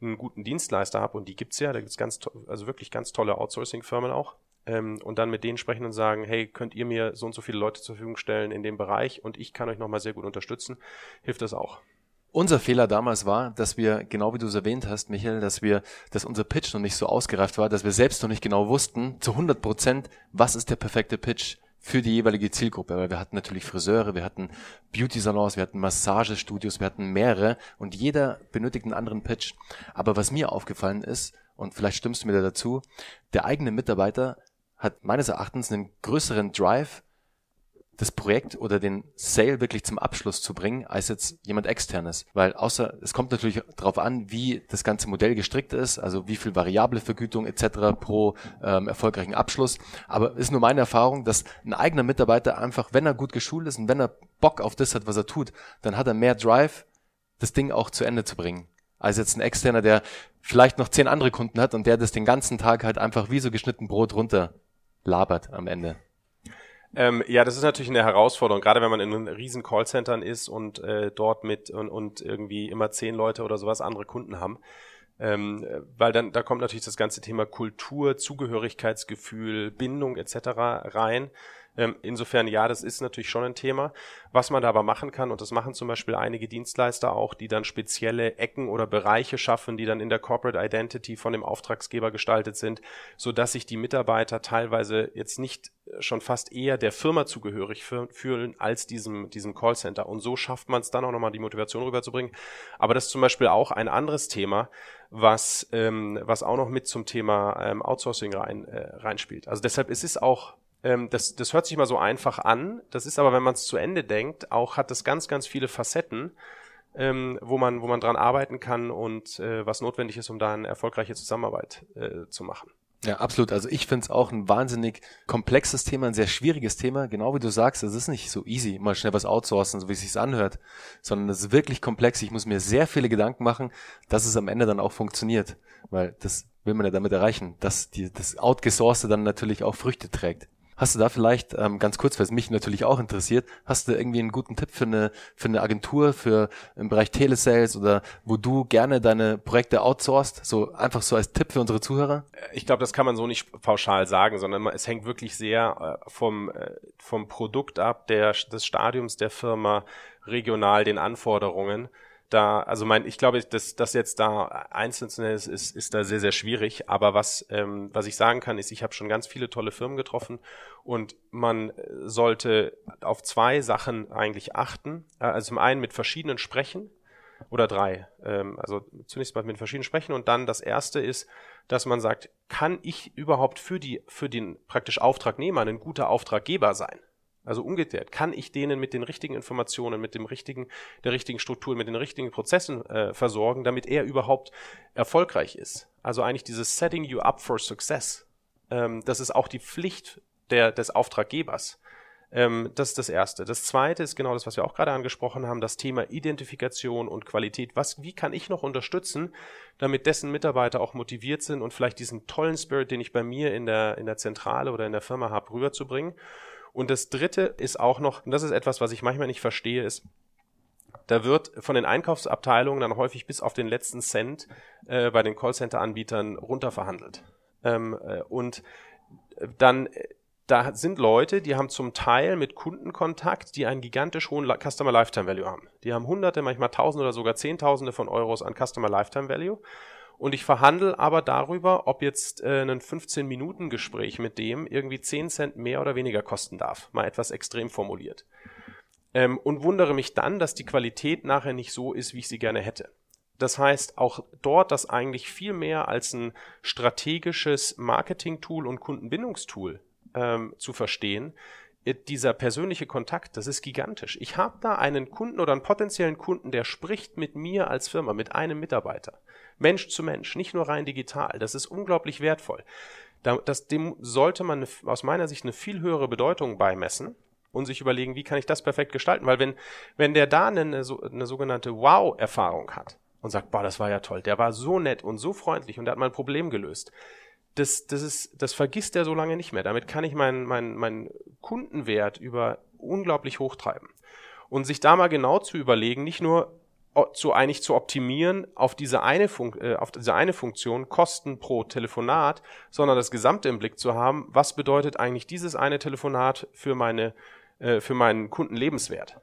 Speaker 2: einen guten Dienstleister habe, und die gibt's ja, da gibt's ganz, also wirklich ganz tolle Outsourcing-Firmen auch, ähm, und dann mit denen sprechen und sagen, hey, könnt ihr mir so und so viele Leute zur Verfügung stellen in dem Bereich und ich kann euch nochmal sehr gut unterstützen, hilft das auch.
Speaker 1: Unser Fehler damals war, dass wir, genau wie du es erwähnt hast, Michael, dass wir, dass unser Pitch noch nicht so ausgereift war, dass wir selbst noch nicht genau wussten, zu 100 Prozent, was ist der perfekte Pitch für die jeweilige Zielgruppe. Weil wir hatten natürlich Friseure, wir hatten Beauty-Salons, wir hatten Massagestudios, wir hatten mehrere und jeder benötigt einen anderen Pitch. Aber was mir aufgefallen ist, und vielleicht stimmst du mir da dazu, der eigene Mitarbeiter hat meines Erachtens einen größeren Drive, das Projekt oder den Sale wirklich zum Abschluss zu bringen, als jetzt jemand externes. Weil außer, es kommt natürlich darauf an, wie das ganze Modell gestrickt ist, also wie viel variable Vergütung etc. pro ähm, erfolgreichen Abschluss. Aber ist nur meine Erfahrung, dass ein eigener Mitarbeiter einfach, wenn er gut geschult ist und wenn er Bock auf das hat, was er tut, dann hat er mehr Drive, das Ding auch zu Ende zu bringen. Als jetzt ein externer, der vielleicht noch zehn andere Kunden hat und der das den ganzen Tag halt einfach wie so geschnitten Brot runter labert am Ende.
Speaker 2: Ähm, ja, das ist natürlich eine Herausforderung, gerade wenn man in riesen Callcentern ist und äh, dort mit und, und irgendwie immer zehn Leute oder sowas andere Kunden haben. Ähm, weil dann da kommt natürlich das ganze Thema Kultur, Zugehörigkeitsgefühl, Bindung etc. rein. Ähm, insofern, ja, das ist natürlich schon ein Thema. Was man da aber machen kann, und das machen zum Beispiel einige Dienstleister auch, die dann spezielle Ecken oder Bereiche schaffen, die dann in der Corporate Identity von dem Auftragsgeber gestaltet sind, so dass sich die Mitarbeiter teilweise jetzt nicht äh, schon fast eher der Firma zugehörig fühlen als diesem, diesem Callcenter. Und so schafft man es dann auch nochmal die Motivation rüberzubringen. Aber das ist zum Beispiel auch ein anderes Thema, was, ähm, was auch noch mit zum Thema ähm, Outsourcing rein, äh, reinspielt. Also deshalb ist es auch ähm, das, das hört sich mal so einfach an. Das ist aber, wenn man es zu Ende denkt, auch hat das ganz, ganz viele Facetten, ähm, wo man, wo man dran arbeiten kann und äh, was notwendig ist, um da eine erfolgreiche Zusammenarbeit äh, zu machen.
Speaker 1: Ja, absolut. Also ich finde es auch ein wahnsinnig komplexes Thema, ein sehr schwieriges Thema. Genau wie du sagst, es ist nicht so easy, mal schnell was outsourcen, so wie es sich anhört, sondern es ist wirklich komplex. Ich muss mir sehr viele Gedanken machen, dass es am Ende dann auch funktioniert, weil das will man ja damit erreichen, dass die, das Outgesourcete dann natürlich auch Früchte trägt. Hast du da vielleicht, ähm, ganz kurz, weil es mich natürlich auch interessiert, hast du irgendwie einen guten Tipp für eine, für eine Agentur, für im Bereich Telesales oder wo du gerne deine Projekte outsourcest? So einfach so als Tipp für unsere Zuhörer?
Speaker 2: Ich glaube, das kann man so nicht pauschal sagen, sondern es hängt wirklich sehr äh, vom, äh, vom Produkt ab, der, des Stadiums der Firma, regional den Anforderungen da, also mein, ich glaube, dass das jetzt da einzeln zu nennen ist, ist, ist da sehr, sehr schwierig. Aber was, ähm, was ich sagen kann, ist, ich habe schon ganz viele tolle Firmen getroffen und man sollte auf zwei Sachen eigentlich achten. Äh, also zum einen mit verschiedenen sprechen oder drei. Ähm, also zunächst mal mit verschiedenen sprechen und dann das erste ist, dass man sagt, kann ich überhaupt für die, für den praktisch Auftragnehmer ein guter Auftraggeber sein? Also umgekehrt, kann ich denen mit den richtigen Informationen, mit dem richtigen, der richtigen Struktur, mit den richtigen Prozessen äh, versorgen, damit er überhaupt erfolgreich ist. Also eigentlich dieses Setting you up for success. Ähm, das ist auch die Pflicht der, des Auftraggebers. Ähm, das ist das Erste. Das Zweite ist genau das, was wir auch gerade angesprochen haben, das Thema Identifikation und Qualität. Was, wie kann ich noch unterstützen, damit dessen Mitarbeiter auch motiviert sind und vielleicht diesen tollen Spirit, den ich bei mir in der, in der Zentrale oder in der Firma habe, rüberzubringen? Und das dritte ist auch noch, und das ist etwas, was ich manchmal nicht verstehe, ist, da wird von den Einkaufsabteilungen dann häufig bis auf den letzten Cent äh, bei den Callcenter-Anbietern runterverhandelt. Ähm, äh, und dann, äh, da sind Leute, die haben zum Teil mit Kundenkontakt, die einen gigantisch hohen Customer Lifetime Value haben. Die haben hunderte, manchmal tausende oder sogar zehntausende von Euros an Customer Lifetime Value und ich verhandle aber darüber, ob jetzt äh, ein 15-Minuten-Gespräch mit dem irgendwie 10 Cent mehr oder weniger kosten darf. Mal etwas extrem formuliert. Ähm, und wundere mich dann, dass die Qualität nachher nicht so ist, wie ich sie gerne hätte. Das heißt, auch dort das eigentlich viel mehr als ein strategisches Marketing-Tool und Kundenbindungstool ähm, zu verstehen, äh, dieser persönliche Kontakt, das ist gigantisch. Ich habe da einen Kunden oder einen potenziellen Kunden, der spricht mit mir als Firma, mit einem Mitarbeiter. Mensch zu Mensch, nicht nur rein digital. Das ist unglaublich wertvoll. Das, dem sollte man aus meiner Sicht eine viel höhere Bedeutung beimessen und sich überlegen, wie kann ich das perfekt gestalten? Weil wenn, wenn der da eine, eine sogenannte Wow-Erfahrung hat und sagt, boah, das war ja toll, der war so nett und so freundlich und der hat mein Problem gelöst, das, das, ist, das vergisst er so lange nicht mehr. Damit kann ich meinen, meinen, meinen Kundenwert über unglaublich hochtreiben. Und sich da mal genau zu überlegen, nicht nur, zu eigentlich zu optimieren auf diese eine Fun äh, auf diese eine Funktion Kosten pro Telefonat, sondern das Gesamte im Blick zu haben, was bedeutet eigentlich dieses eine Telefonat für meine äh, für meinen Kunden lebenswert.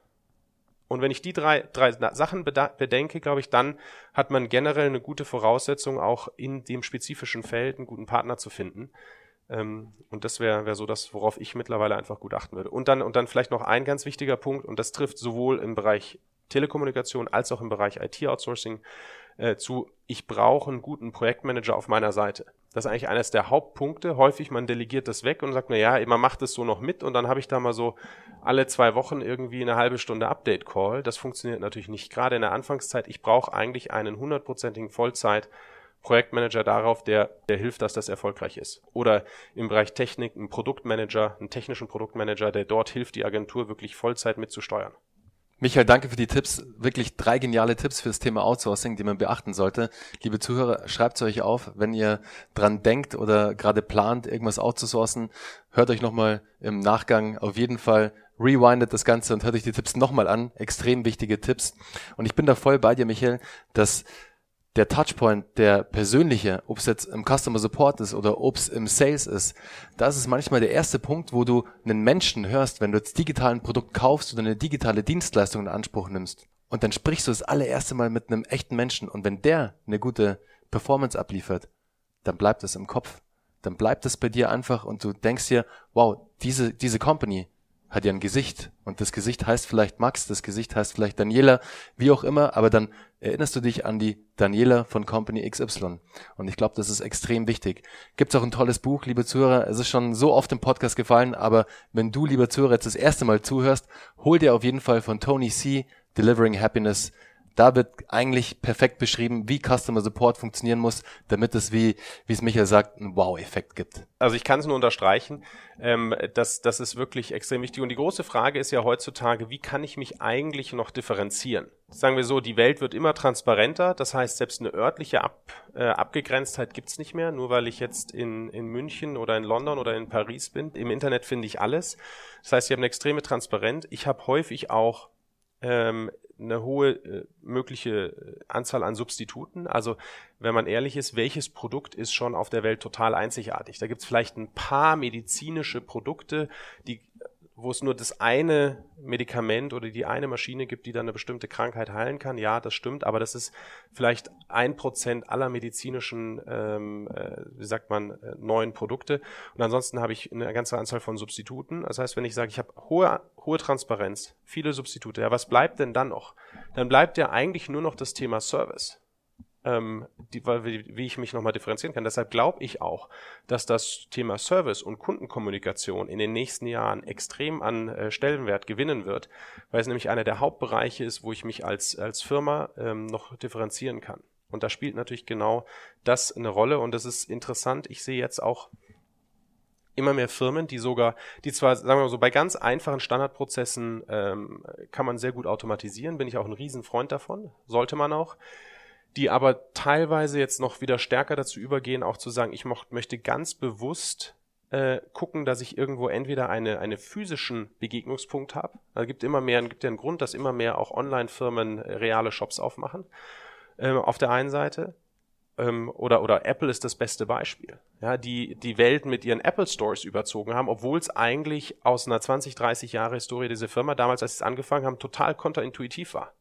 Speaker 2: Und wenn ich die drei, drei Sachen bedenke, glaube ich, dann hat man generell eine gute Voraussetzung, auch in dem spezifischen Feld einen guten Partner zu finden. Ähm, und das wäre wär so das, worauf ich mittlerweile einfach gut achten würde. Und dann, und dann vielleicht noch ein ganz wichtiger Punkt, und das trifft sowohl im Bereich Telekommunikation als auch im Bereich IT-Outsourcing äh, zu, ich brauche einen guten Projektmanager auf meiner Seite. Das ist eigentlich eines der Hauptpunkte. Häufig man delegiert das weg und sagt, na ja, man macht es so noch mit und dann habe ich da mal so alle zwei Wochen irgendwie eine halbe Stunde Update-Call. Das funktioniert natürlich nicht. Gerade in der Anfangszeit. Ich brauche eigentlich einen hundertprozentigen Vollzeit- Projektmanager darauf, der, der hilft, dass das erfolgreich ist. Oder im Bereich Technik ein Produktmanager, einen technischen Produktmanager, der dort hilft, die Agentur wirklich Vollzeit mitzusteuern.
Speaker 1: Michael, danke für die Tipps. Wirklich drei geniale Tipps für das Thema Outsourcing, die man beachten sollte. Liebe Zuhörer, schreibt es euch auf, wenn ihr dran denkt oder gerade plant, irgendwas outzusourcen. Hört euch nochmal im Nachgang auf jeden Fall rewindet das Ganze und hört euch die Tipps nochmal an. Extrem wichtige Tipps. Und ich bin da voll bei dir, Michael, dass der Touchpoint, der persönliche, ob es jetzt im Customer Support ist oder ob es im Sales ist, das ist manchmal der erste Punkt, wo du einen Menschen hörst, wenn du jetzt digital ein Produkt kaufst oder eine digitale Dienstleistung in Anspruch nimmst. Und dann sprichst du das allererste Mal mit einem echten Menschen. Und wenn der eine gute Performance abliefert, dann bleibt es im Kopf. Dann bleibt es bei dir einfach und du denkst dir, wow, diese, diese Company, hat ja ein Gesicht. Und das Gesicht heißt vielleicht Max, das Gesicht heißt vielleicht Daniela, wie auch immer, aber dann erinnerst du dich an die Daniela von Company XY. Und ich glaube, das ist extrem wichtig. Gibt es auch ein tolles Buch, liebe Zuhörer. Es ist schon so oft im Podcast gefallen, aber wenn du, lieber Zuhörer, jetzt das erste Mal zuhörst, hol dir auf jeden Fall von Tony C. Delivering Happiness da wird eigentlich perfekt beschrieben, wie Customer Support funktionieren muss, damit es, wie, wie es Michael sagt, einen Wow-Effekt gibt.
Speaker 2: Also ich kann es nur unterstreichen, ähm, das, das ist wirklich extrem wichtig. Und die große Frage ist ja heutzutage, wie kann ich mich eigentlich noch differenzieren? Sagen wir so, die Welt wird immer transparenter, das heißt, selbst eine örtliche Ab, äh, Abgegrenztheit gibt's nicht mehr, nur weil ich jetzt in, in München oder in London oder in Paris bin. Im Internet finde ich alles. Das heißt, ich habe eine extreme Transparenz. Ich habe häufig auch ähm, eine hohe äh, mögliche äh, Anzahl an Substituten. Also wenn man ehrlich ist, welches Produkt ist schon auf der Welt total einzigartig? Da gibt es vielleicht ein paar medizinische Produkte, die wo es nur das eine Medikament oder die eine Maschine gibt, die dann eine bestimmte Krankheit heilen kann. Ja, das stimmt, aber das ist vielleicht ein Prozent aller medizinischen, ähm, äh, wie sagt man, äh, neuen Produkte. Und ansonsten habe ich eine ganze Anzahl von Substituten. Das heißt, wenn ich sage, ich habe hohe, hohe Transparenz, viele Substitute, ja, was bleibt denn dann noch? Dann bleibt ja eigentlich nur noch das Thema Service ähm, die, wie, wie ich mich nochmal differenzieren kann. Deshalb glaube ich auch, dass das Thema Service und Kundenkommunikation in den nächsten Jahren extrem an äh, Stellenwert gewinnen wird, weil es nämlich einer der Hauptbereiche ist, wo ich mich als, als Firma ähm, noch differenzieren kann. Und da spielt natürlich genau das eine Rolle und das ist interessant. Ich sehe jetzt auch immer mehr Firmen, die sogar, die zwar, sagen wir mal so, bei ganz einfachen Standardprozessen ähm, kann man sehr gut automatisieren, bin ich auch ein Riesenfreund davon, sollte man auch die aber teilweise jetzt noch wieder stärker dazu übergehen, auch zu sagen, ich mocht, möchte ganz bewusst äh, gucken, dass ich irgendwo entweder eine, eine physischen Begegnungspunkt habe. Also gibt immer mehr, gibt ja einen Grund, dass immer mehr auch Online-Firmen äh, reale Shops aufmachen. Ähm, auf der einen Seite. Ähm, oder, oder Apple ist das beste Beispiel. Ja, die die Welt mit ihren Apple Stores überzogen haben, obwohl es eigentlich aus einer 20, 30 Jahre Historie dieser Firma damals, als sie es angefangen haben, total kontraintuitiv war.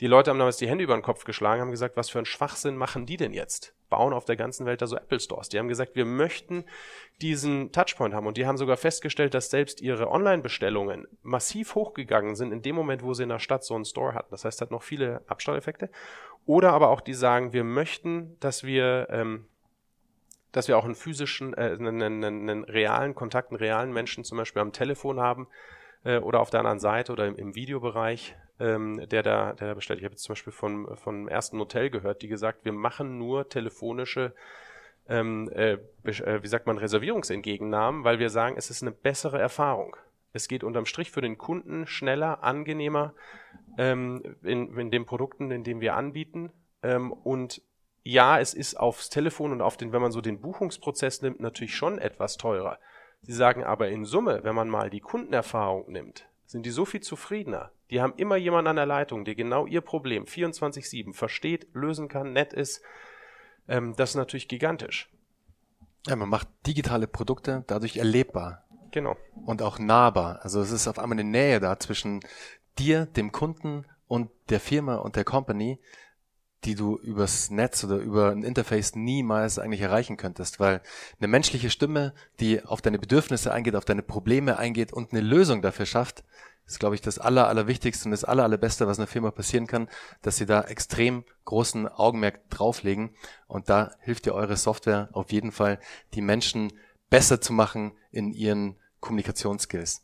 Speaker 2: Die Leute haben damals die Hände über den Kopf geschlagen, haben gesagt, was für einen Schwachsinn machen die denn jetzt? Bauen auf der ganzen Welt da so Apple Stores. Die haben gesagt, wir möchten diesen Touchpoint haben. Und die haben sogar festgestellt, dass selbst ihre Online-Bestellungen massiv hochgegangen sind in dem Moment, wo sie in der Stadt so einen Store hatten. Das heißt, hat noch viele Abstrahleffekte. Oder aber auch die sagen, wir möchten, dass wir, ähm, dass wir auch einen physischen, äh, einen, einen, einen realen Kontakt, einen realen Menschen zum Beispiel am Telefon haben äh, oder auf der anderen Seite oder im, im Videobereich ähm, der da, der da bestellt. Ich habe jetzt zum Beispiel von, vom ersten Hotel gehört, die gesagt, wir machen nur telefonische ähm, äh, äh, wie sagt man, Reservierungsentgegennahmen, weil wir sagen, es ist eine bessere Erfahrung. Es geht unterm Strich für den Kunden schneller, angenehmer ähm, in, in den Produkten, in denen wir anbieten. Ähm, und ja, es ist aufs Telefon und auf den, wenn man so den Buchungsprozess nimmt, natürlich schon etwas teurer. Sie sagen aber in Summe, wenn man mal die Kundenerfahrung nimmt, sind die so viel zufriedener. Die haben immer jemanden an der Leitung, der genau ihr Problem 24-7 versteht, lösen kann, nett ist. Ähm, das ist natürlich gigantisch.
Speaker 1: Ja, man macht digitale Produkte dadurch erlebbar.
Speaker 2: Genau.
Speaker 1: Und auch nahbar. Also es ist auf einmal eine Nähe da zwischen dir, dem Kunden und der Firma und der Company, die du übers Netz oder über ein Interface niemals eigentlich erreichen könntest, weil eine menschliche Stimme, die auf deine Bedürfnisse eingeht, auf deine Probleme eingeht und eine Lösung dafür schafft, ist, glaube ich, das Aller, Allerwichtigste und das Aller, Allerbeste, was einer Firma passieren kann, dass sie da extrem großen Augenmerk drauflegen. Und da hilft dir eure Software auf jeden Fall, die Menschen besser zu machen in ihren Kommunikationsskills.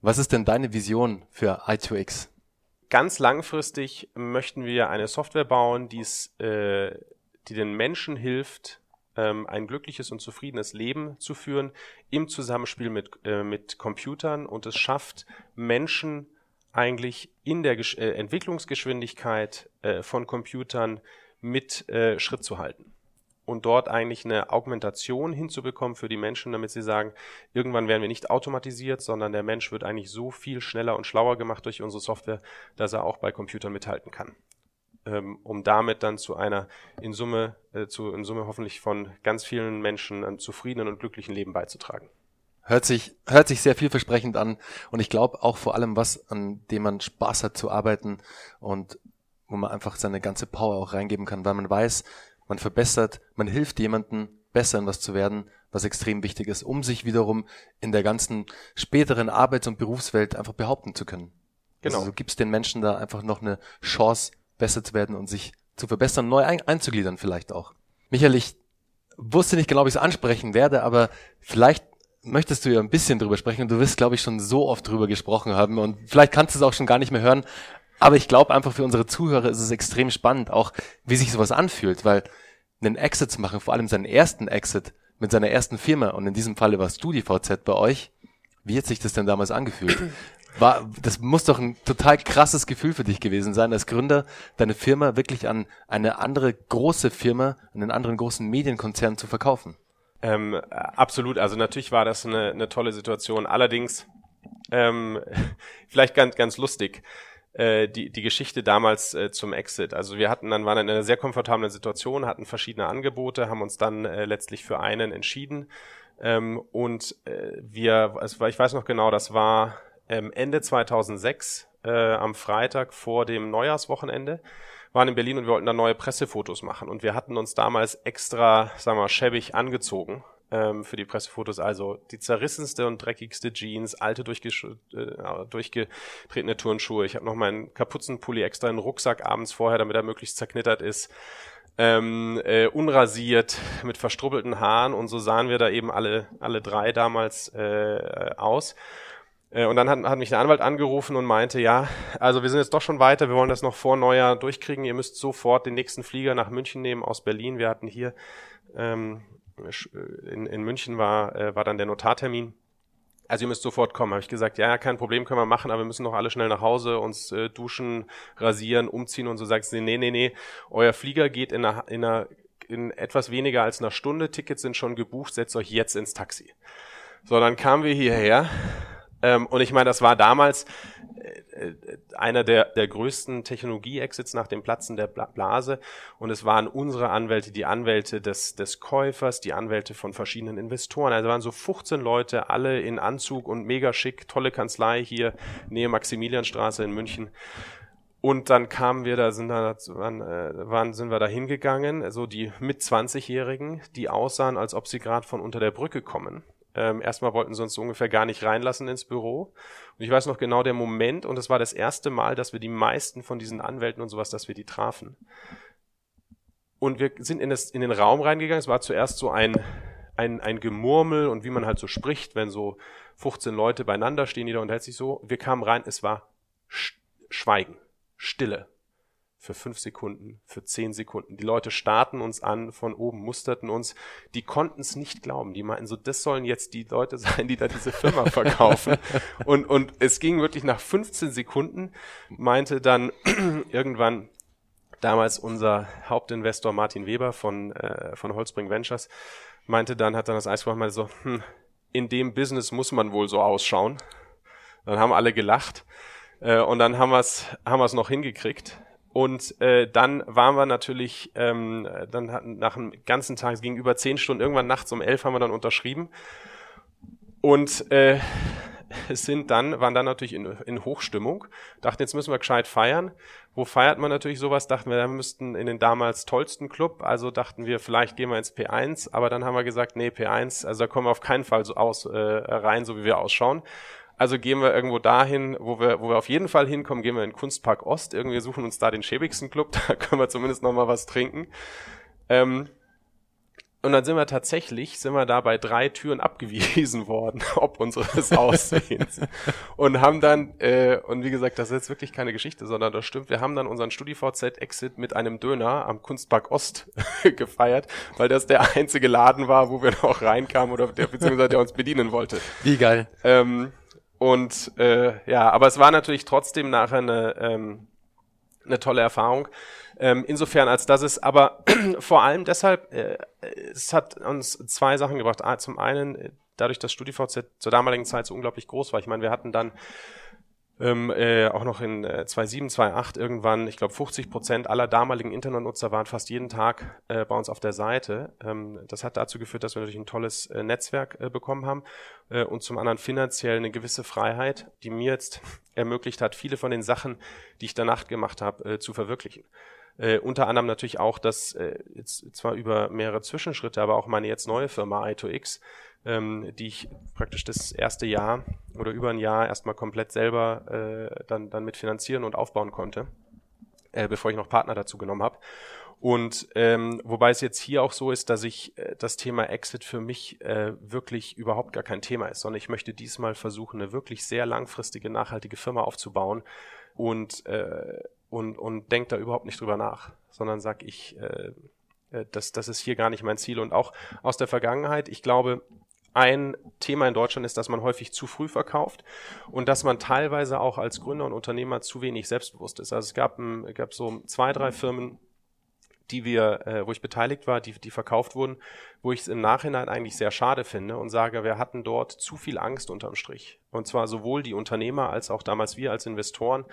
Speaker 1: Was ist denn deine Vision für i2X?
Speaker 2: Ganz langfristig möchten wir eine Software bauen, die's, äh, die den Menschen hilft, ähm, ein glückliches und zufriedenes Leben zu führen im Zusammenspiel mit, äh, mit Computern. Und es schafft Menschen eigentlich in der Gesch äh, Entwicklungsgeschwindigkeit äh, von Computern mit äh, Schritt zu halten. Und dort eigentlich eine Augmentation hinzubekommen für die Menschen, damit sie sagen, irgendwann werden wir nicht automatisiert, sondern der Mensch wird eigentlich so viel schneller und schlauer gemacht durch unsere Software, dass er auch bei Computern mithalten kann ähm, um damit dann zu einer in Summe, äh, zu in Summe hoffentlich von ganz vielen Menschen einem zufriedenen und glücklichen Leben beizutragen.
Speaker 1: Hört sich, hört sich sehr vielversprechend an und ich glaube auch vor allem was, an dem man Spaß hat zu arbeiten und wo man einfach seine ganze Power auch reingeben kann, weil man weiß, man verbessert, man hilft jemandem besser in was zu werden, was extrem wichtig ist, um sich wiederum in der ganzen späteren Arbeits- und Berufswelt einfach behaupten zu können. Genau. Also du gibst den Menschen da einfach noch eine Chance, besser zu werden und sich zu verbessern, neu ein einzugliedern vielleicht auch. Michael, ich wusste nicht genau, wie ich es ansprechen werde, aber vielleicht möchtest du ja ein bisschen drüber sprechen und du wirst, glaube ich, schon so oft drüber gesprochen haben und vielleicht kannst du es auch schon gar nicht mehr hören. Aber ich glaube einfach für unsere Zuhörer ist es extrem spannend, auch wie sich sowas anfühlt, weil einen Exit zu machen, vor allem seinen ersten Exit mit seiner ersten Firma und in diesem Falle warst du die VZ bei euch. Wie hat sich das denn damals angefühlt? War, das muss doch ein total krasses Gefühl für dich gewesen sein, als Gründer deine Firma wirklich an eine andere große Firma, an einen anderen großen Medienkonzern zu verkaufen.
Speaker 2: Ähm, absolut, also natürlich war das eine, eine tolle Situation. Allerdings, ähm, vielleicht ganz, ganz lustig, äh, die, die Geschichte damals äh, zum Exit. Also wir hatten dann, waren in einer sehr komfortablen Situation, hatten verschiedene Angebote, haben uns dann äh, letztlich für einen entschieden. Ähm, und äh, wir, also ich weiß noch genau, das war ähm, Ende 2006 äh, am Freitag vor dem Neujahrswochenende waren in Berlin und wir wollten da neue Pressefotos machen. Und wir hatten uns damals extra, sagen wir mal, schäbig angezogen ähm, für die Pressefotos. Also die zerrissenste und dreckigste Jeans, alte äh, durchgetretene Turnschuhe. Ich habe noch meinen Kapuzenpulli extra in den Rucksack abends vorher, damit er möglichst zerknittert ist. Ähm, äh, unrasiert, mit verstrubbelten Haaren und so sahen wir da eben alle, alle drei damals äh, aus. Äh, und dann hat, hat mich der Anwalt angerufen und meinte, ja, also wir sind jetzt doch schon weiter, wir wollen das noch vor Neujahr durchkriegen. Ihr müsst sofort den nächsten Flieger nach München nehmen aus Berlin. Wir hatten hier ähm, äh, in, in München war, äh, war dann der Notartermin. Also ihr müsst sofort kommen. Habe ich gesagt, ja, kein Problem, können wir machen, aber wir müssen doch alle schnell nach Hause, uns äh, duschen, rasieren, umziehen und so. Sagst du, nee, nee, nee, euer Flieger geht in einer, in einer in etwas weniger als einer Stunde. Tickets sind schon gebucht, setzt euch jetzt ins Taxi. So, dann kamen wir hierher ähm, und ich meine, das war damals äh, äh, einer der, der größten Technologie-Exits nach dem Platzen der Blase. Und es waren unsere Anwälte, die Anwälte des, des Käufers, die Anwälte von verschiedenen Investoren. Also waren so 15 Leute, alle in Anzug und mega schick, tolle Kanzlei hier, Nähe Maximilianstraße in München. Und dann kamen wir, da sind, da, waren, äh, waren, sind wir da hingegangen, so die mit 20-Jährigen, die aussahen, als ob sie gerade von unter der Brücke kommen. Ähm, erstmal wollten sie uns so ungefähr gar nicht reinlassen ins Büro. Und ich weiß noch genau der Moment, und es war das erste Mal, dass wir die meisten von diesen Anwälten und sowas, dass wir die trafen. Und wir sind in, das, in den Raum reingegangen. Es war zuerst so ein, ein, ein Gemurmel und wie man halt so spricht, wenn so 15 Leute beieinander stehen, jeder unterhält sich so. Wir kamen rein, es war Schweigen, Stille für fünf Sekunden, für zehn Sekunden. Die Leute starten uns an von oben, musterten uns. Die konnten es nicht glauben. Die meinten so, das sollen jetzt die Leute sein, die da diese Firma verkaufen. und, und es ging wirklich nach 15 Sekunden, meinte dann irgendwann damals unser Hauptinvestor Martin Weber von, äh, von Holzbring Ventures, meinte dann, hat dann das Eis gemacht, meinte so, hm, in dem Business muss man wohl so ausschauen. Dann haben alle gelacht. Äh, und dann haben wir es haben wir's noch hingekriegt. Und äh, dann waren wir natürlich, ähm, dann hatten nach dem ganzen Tag, es ging über zehn Stunden, irgendwann nachts um elf haben wir dann unterschrieben. Und äh, sind dann, waren dann natürlich in, in Hochstimmung, dachten, jetzt müssen wir gescheit feiern. Wo feiert man natürlich sowas? Dachten wir, wir müssten in den damals tollsten Club, also dachten wir, vielleicht gehen wir ins P1, aber dann haben wir gesagt, nee, P1, also da kommen wir auf keinen Fall so aus äh, rein, so wie wir ausschauen. Also gehen wir irgendwo dahin, wo wir, wo wir auf jeden Fall hinkommen, gehen wir in Kunstpark Ost. Irgendwie suchen uns da den schäbigsten Club, da können wir zumindest noch mal was trinken. Ähm, und dann sind wir tatsächlich, sind wir da bei drei Türen abgewiesen worden, ob unseres Aussehens. und haben dann, äh, und wie gesagt, das ist jetzt wirklich keine Geschichte, sondern das stimmt, wir haben dann unseren StudiVZ-Exit mit einem Döner am Kunstpark Ost gefeiert, weil das der einzige Laden war, wo wir noch reinkamen oder der, beziehungsweise der uns bedienen wollte.
Speaker 1: Wie geil.
Speaker 2: Ähm, und äh, ja, aber es war natürlich trotzdem nachher eine, ähm, eine tolle Erfahrung. Ähm, insofern, als dass es aber vor allem deshalb, äh, es hat uns zwei Sachen gebracht. Zum einen, äh, dadurch, dass StudiVZ zur damaligen Zeit so unglaublich groß war. Ich meine, wir hatten dann ähm, äh, auch noch in äh, 2007, 2008 irgendwann, ich glaube 50 Prozent aller damaligen Internetnutzer waren fast jeden Tag äh, bei uns auf der Seite. Ähm, das hat dazu geführt, dass wir natürlich ein tolles äh, Netzwerk äh, bekommen haben äh, und zum anderen finanziell eine gewisse Freiheit, die mir jetzt ermöglicht hat, viele von den Sachen, die ich danach gemacht habe, äh, zu verwirklichen. Äh, unter anderem natürlich auch, dass äh, jetzt zwar über mehrere Zwischenschritte, aber auch meine jetzt neue Firma i2X, ähm, die ich praktisch das erste Jahr oder über ein Jahr erstmal komplett selber äh, dann, dann mit finanzieren und aufbauen konnte, äh, bevor ich noch Partner dazu genommen habe. Und ähm, wobei es jetzt hier auch so ist, dass ich äh, das Thema Exit für mich äh, wirklich überhaupt gar kein Thema ist, sondern ich möchte diesmal versuchen, eine wirklich sehr langfristige, nachhaltige Firma aufzubauen und äh, und, und denke da überhaupt nicht drüber nach, sondern sag ich, äh, äh, das, das ist hier gar nicht mein Ziel. Und auch aus der Vergangenheit, ich glaube, ein Thema in Deutschland ist, dass man häufig zu früh verkauft und dass man teilweise auch als Gründer und Unternehmer zu wenig selbstbewusst ist. Also es gab, es gab so zwei, drei Firmen, die wir, äh, wo ich beteiligt war, die, die verkauft wurden, wo ich es im Nachhinein eigentlich sehr schade finde und sage, wir hatten dort zu viel Angst unterm Strich. Und zwar sowohl die Unternehmer als auch damals wir als Investoren.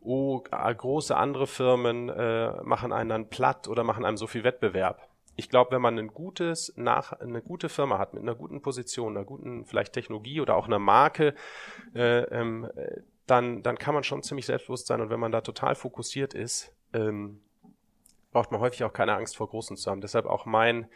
Speaker 2: Oh, große andere Firmen äh, machen einen dann platt oder machen einem so viel Wettbewerb. Ich glaube, wenn man ein gutes, nach, eine gute Firma hat mit einer guten Position, einer guten vielleicht Technologie oder auch einer Marke, äh, ähm, dann, dann kann man schon ziemlich selbstbewusst sein. Und wenn man da total fokussiert ist, ähm, braucht man häufig auch keine Angst vor Großen zu haben. Deshalb auch mein,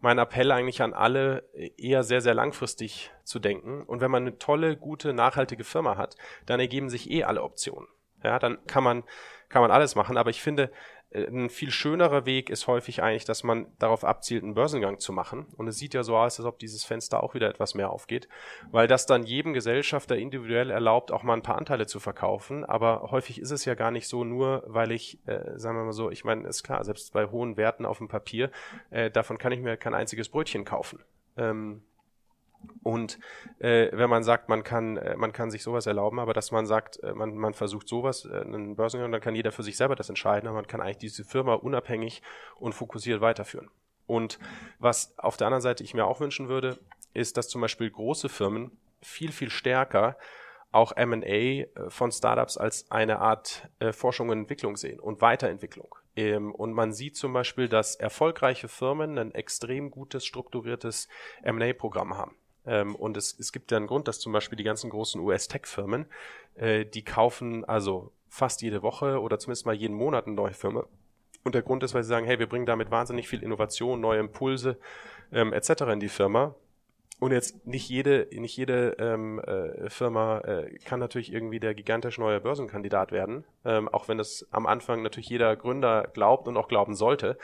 Speaker 2: mein Appell eigentlich an alle, eher sehr, sehr langfristig zu denken. Und wenn man eine tolle, gute, nachhaltige Firma hat, dann ergeben sich eh alle Optionen. Ja, dann kann man, kann man alles machen. Aber ich finde, ein viel schönerer Weg ist häufig eigentlich, dass man darauf abzielt, einen Börsengang zu machen. Und es sieht ja so aus, als ob dieses Fenster auch wieder etwas mehr aufgeht, weil das dann jedem Gesellschafter individuell erlaubt, auch mal ein paar Anteile zu verkaufen. Aber häufig ist es ja gar nicht so, nur weil ich, äh, sagen wir mal so, ich meine, ist klar, selbst bei hohen Werten auf dem Papier, äh, davon kann ich mir kein einziges Brötchen kaufen. Ähm, und äh, wenn man sagt, man kann, äh, man kann sich sowas erlauben, aber dass man sagt, äh, man, man versucht sowas, äh, einen Börsengang, dann kann jeder für sich selber das entscheiden, aber man kann eigentlich diese Firma unabhängig und fokussiert weiterführen. Und was auf der anderen Seite ich mir auch wünschen würde, ist, dass zum Beispiel große Firmen viel, viel stärker auch M&A von Startups als eine Art Forschung und Entwicklung sehen und Weiterentwicklung. Ähm, und man sieht zum Beispiel, dass erfolgreiche Firmen ein extrem gutes, strukturiertes M&A-Programm haben. Ähm, und es, es gibt ja einen Grund, dass zum Beispiel die ganzen großen US-Tech-Firmen, äh, die kaufen also fast jede Woche oder zumindest mal jeden Monat eine neue Firma. Und der Grund ist, weil sie sagen, hey, wir bringen damit wahnsinnig viel Innovation, neue Impulse ähm, etc. in die Firma. Und jetzt nicht jede, nicht jede ähm, äh, Firma äh, kann natürlich irgendwie der gigantisch neue Börsenkandidat werden, ähm, auch wenn das am Anfang natürlich jeder Gründer glaubt und auch glauben sollte.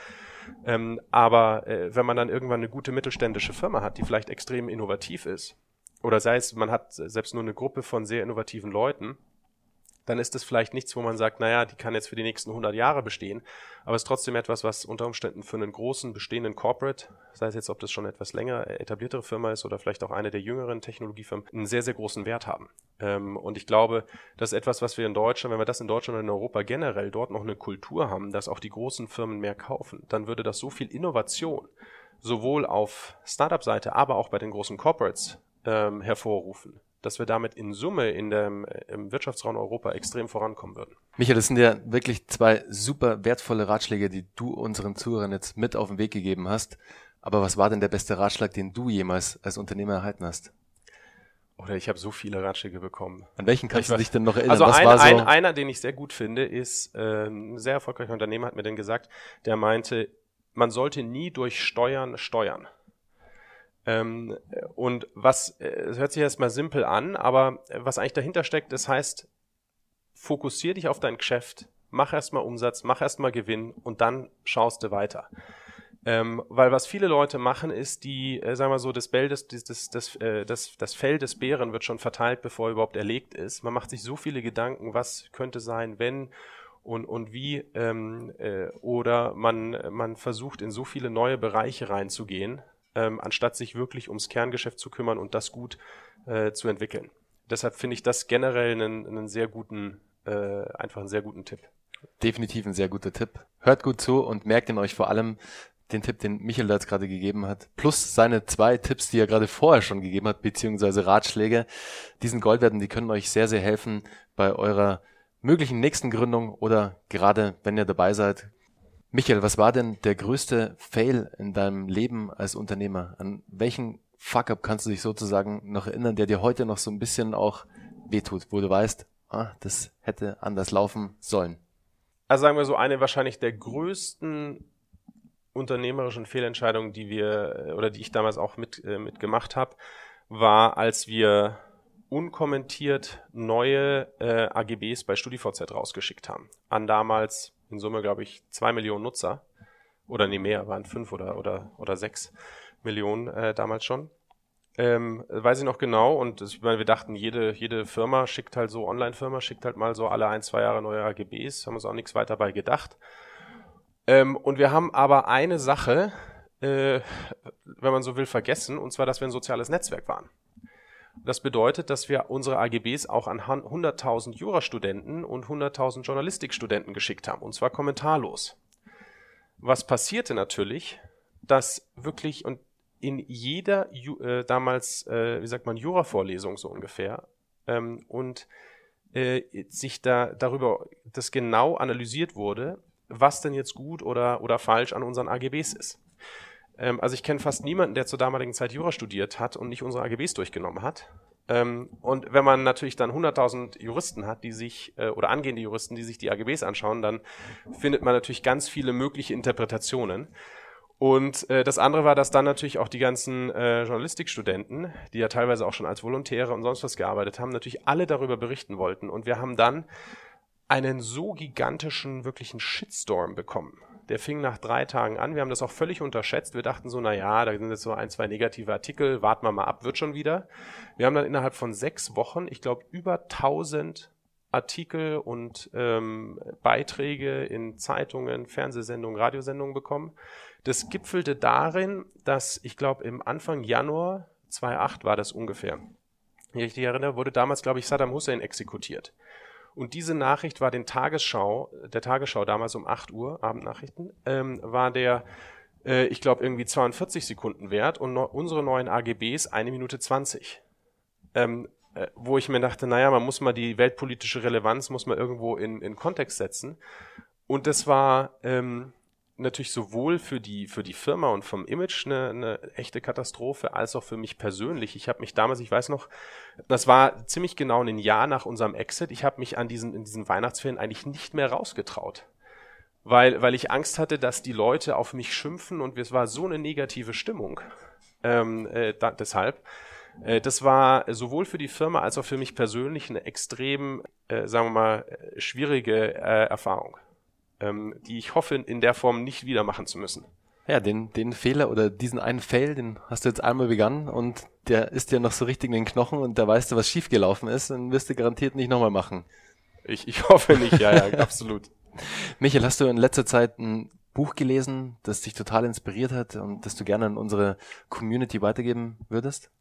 Speaker 2: Ähm, aber äh, wenn man dann irgendwann eine gute mittelständische Firma hat, die vielleicht extrem innovativ ist, oder sei es, man hat selbst nur eine Gruppe von sehr innovativen Leuten, dann ist es vielleicht nichts, wo man sagt, naja, die kann jetzt für die nächsten 100 Jahre bestehen, aber es ist trotzdem etwas, was unter Umständen für einen großen bestehenden Corporate, sei es jetzt, ob das schon etwas länger äh, etabliertere Firma ist oder vielleicht auch eine der jüngeren Technologiefirmen, einen sehr, sehr großen Wert haben. Ähm, und ich glaube, das ist etwas, was wir in Deutschland, wenn wir das in Deutschland und in Europa generell dort noch eine Kultur haben, dass auch die großen Firmen mehr kaufen, dann würde das so viel Innovation sowohl auf Startup-Seite, aber auch bei den großen Corporates ähm, hervorrufen, dass wir damit in Summe in dem, im Wirtschaftsraum Europa extrem vorankommen würden.
Speaker 1: Michael, das sind ja wirklich zwei super wertvolle Ratschläge, die du unseren Zuhörern jetzt mit auf den Weg gegeben hast. Aber was war denn der beste Ratschlag, den du jemals als Unternehmer erhalten hast?
Speaker 2: Oder ich habe so viele Ratschläge bekommen.
Speaker 1: An welchen kannst ich du dich denn noch erinnern?
Speaker 2: Also ein, so? ein, einer, den ich sehr gut finde, ist äh, ein sehr erfolgreicher Unternehmer hat mir denn gesagt, der meinte, man sollte nie durch Steuern steuern. Ähm, und was, äh, es hört sich erstmal simpel an, aber was eigentlich dahinter steckt, das heißt, fokussier dich auf dein Geschäft, mach erstmal Umsatz, mach erstmal Gewinn und dann schaust du weiter. Ähm, weil was viele Leute machen, ist die, äh, sagen wir so, das, Bell des, das, das, äh, das, das Fell des Bären wird schon verteilt, bevor er überhaupt erlegt ist. Man macht sich so viele Gedanken, was könnte sein, wenn und, und wie, ähm, äh, oder man, man versucht in so viele neue Bereiche reinzugehen, ähm, anstatt sich wirklich ums Kerngeschäft zu kümmern und das gut äh, zu entwickeln. Deshalb finde ich das generell einen, einen sehr guten, äh, einfach einen sehr guten Tipp.
Speaker 1: Definitiv ein sehr guter Tipp. Hört gut zu und merkt ihn euch vor allem, den Tipp, den Michael da jetzt gerade gegeben hat, plus seine zwei Tipps, die er gerade vorher schon gegeben hat, beziehungsweise Ratschläge, die sind Gold werden, die können euch sehr, sehr helfen bei eurer möglichen nächsten Gründung oder gerade wenn ihr dabei seid. Michael, was war denn der größte Fail in deinem Leben als Unternehmer? An welchen Fuck-up kannst du dich sozusagen noch erinnern, der dir heute noch so ein bisschen auch wehtut, wo du weißt, ah, das hätte anders laufen sollen?
Speaker 2: Also sagen wir so, eine wahrscheinlich der größten unternehmerischen Fehlentscheidungen, die wir äh, oder die ich damals auch mit, äh, mit gemacht habe, war, als wir unkommentiert neue äh, AGBs bei StudiVZ rausgeschickt haben. An damals in Summe, glaube ich, zwei Millionen Nutzer. Oder nee, mehr, waren fünf oder, oder, oder sechs Millionen äh, damals schon. Ähm, weiß ich noch genau und ich meine, wir dachten, jede, jede Firma schickt halt so, Online-Firma schickt halt mal so alle ein, zwei Jahre neue AGBs, haben uns auch nichts weiter bei gedacht. Ähm, und wir haben aber eine Sache, äh, wenn man so will, vergessen, und zwar, dass wir ein soziales Netzwerk waren. Das bedeutet, dass wir unsere AGBs auch an 100.000 Jurastudenten und 100.000 Journalistikstudenten geschickt haben, und zwar kommentarlos. Was passierte natürlich, dass wirklich und in jeder äh, damals, äh, wie sagt man, Jura-Vorlesung so ungefähr ähm, und äh, sich da darüber das genau analysiert wurde, was denn jetzt gut oder, oder falsch an unseren AGBs ist. Ähm, also ich kenne fast niemanden, der zur damaligen Zeit Jura studiert hat und nicht unsere AGBs durchgenommen hat. Ähm, und wenn man natürlich dann 100.000 Juristen hat, die sich, äh, oder angehende Juristen, die sich die AGBs anschauen, dann findet man natürlich ganz viele mögliche Interpretationen. Und äh, das andere war, dass dann natürlich auch die ganzen äh, Journalistikstudenten, die ja teilweise auch schon als Volontäre und sonst was gearbeitet haben, natürlich alle darüber berichten wollten. Und wir haben dann einen so gigantischen, wirklichen Shitstorm bekommen. Der fing nach drei Tagen an. Wir haben das auch völlig unterschätzt. Wir dachten so, na ja, da sind jetzt so ein, zwei negative Artikel. Warten wir mal ab, wird schon wieder. Wir haben dann innerhalb von sechs Wochen, ich glaube, über 1000 Artikel und ähm, Beiträge in Zeitungen, Fernsehsendungen, Radiosendungen bekommen. Das gipfelte darin, dass ich glaube, im Anfang Januar 2008 war das ungefähr. Wenn ich mich erinnere, wurde damals, glaube ich, Saddam Hussein exekutiert. Und diese Nachricht war den Tagesschau, der Tagesschau damals um 8 Uhr, Abendnachrichten, ähm, war der, äh, ich glaube, irgendwie 42 Sekunden wert und no unsere neuen AGBs eine Minute 20. Ähm, äh, wo ich mir dachte, naja, man muss mal die weltpolitische Relevanz, muss man irgendwo in, in Kontext setzen. Und das war, ähm, natürlich sowohl für die, für die Firma und vom Image eine, eine echte Katastrophe, als auch für mich persönlich. Ich habe mich damals, ich weiß noch, das war ziemlich genau ein Jahr nach unserem Exit, ich habe mich an diesen, in diesen Weihnachtsferien eigentlich nicht mehr rausgetraut. Weil, weil ich Angst hatte, dass die Leute auf mich schimpfen und es war so eine negative Stimmung. Ähm, äh, da, deshalb. Äh, das war sowohl für die Firma als auch für mich persönlich eine extrem, äh, sagen wir mal, schwierige äh, Erfahrung ähm, die ich hoffe, in der Form nicht wieder machen zu müssen.
Speaker 1: Ja, den, den Fehler oder diesen einen Fail, den hast du jetzt einmal begangen und der ist dir noch so richtig in den Knochen und da weißt du, was schiefgelaufen ist, dann wirst du garantiert nicht nochmal machen.
Speaker 2: Ich, ich hoffe nicht, ja, ja, absolut.
Speaker 1: Michael, hast du in letzter Zeit ein Buch gelesen, das dich total inspiriert hat und das du gerne an unsere Community weitergeben würdest?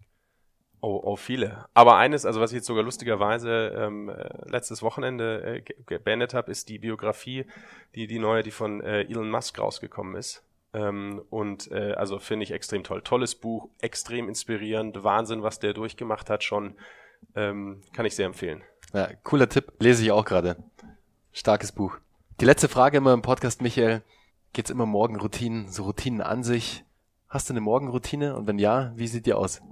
Speaker 2: Oh, oh, viele. Aber eines, also was ich jetzt sogar lustigerweise ähm, äh, letztes Wochenende äh, beendet habe, ist die Biografie, die die neue, die von äh, Elon Musk rausgekommen ist. Ähm, und äh, also finde ich extrem toll. Tolles Buch, extrem inspirierend, Wahnsinn, was der durchgemacht hat schon. Ähm, kann ich sehr empfehlen.
Speaker 1: Ja, cooler Tipp, lese ich auch gerade. Starkes Buch. Die letzte Frage immer im Podcast, Michael. Geht's immer Morgenroutinen, so Routinen an sich? Hast du eine Morgenroutine? Und wenn ja, wie sieht die aus?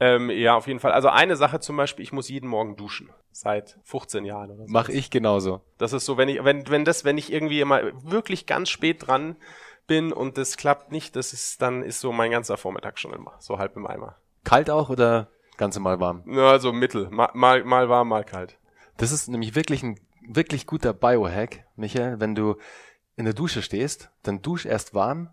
Speaker 2: Ähm, ja, auf jeden Fall. Also eine Sache zum Beispiel, ich muss jeden Morgen duschen. Seit 15 Jahren oder so.
Speaker 1: Mach ich genauso.
Speaker 2: Das ist so, wenn ich, wenn, wenn das, wenn ich irgendwie immer wirklich ganz spät dran bin und das klappt nicht, das ist dann ist so mein ganzer Vormittag schon immer so halb im Eimer.
Speaker 1: Kalt auch oder ganz normal warm?
Speaker 2: Ja, so mittel, mal, mal, mal warm, mal kalt.
Speaker 1: Das ist nämlich wirklich ein wirklich guter Biohack, Michael, wenn du in der Dusche stehst, dann dusch erst warm,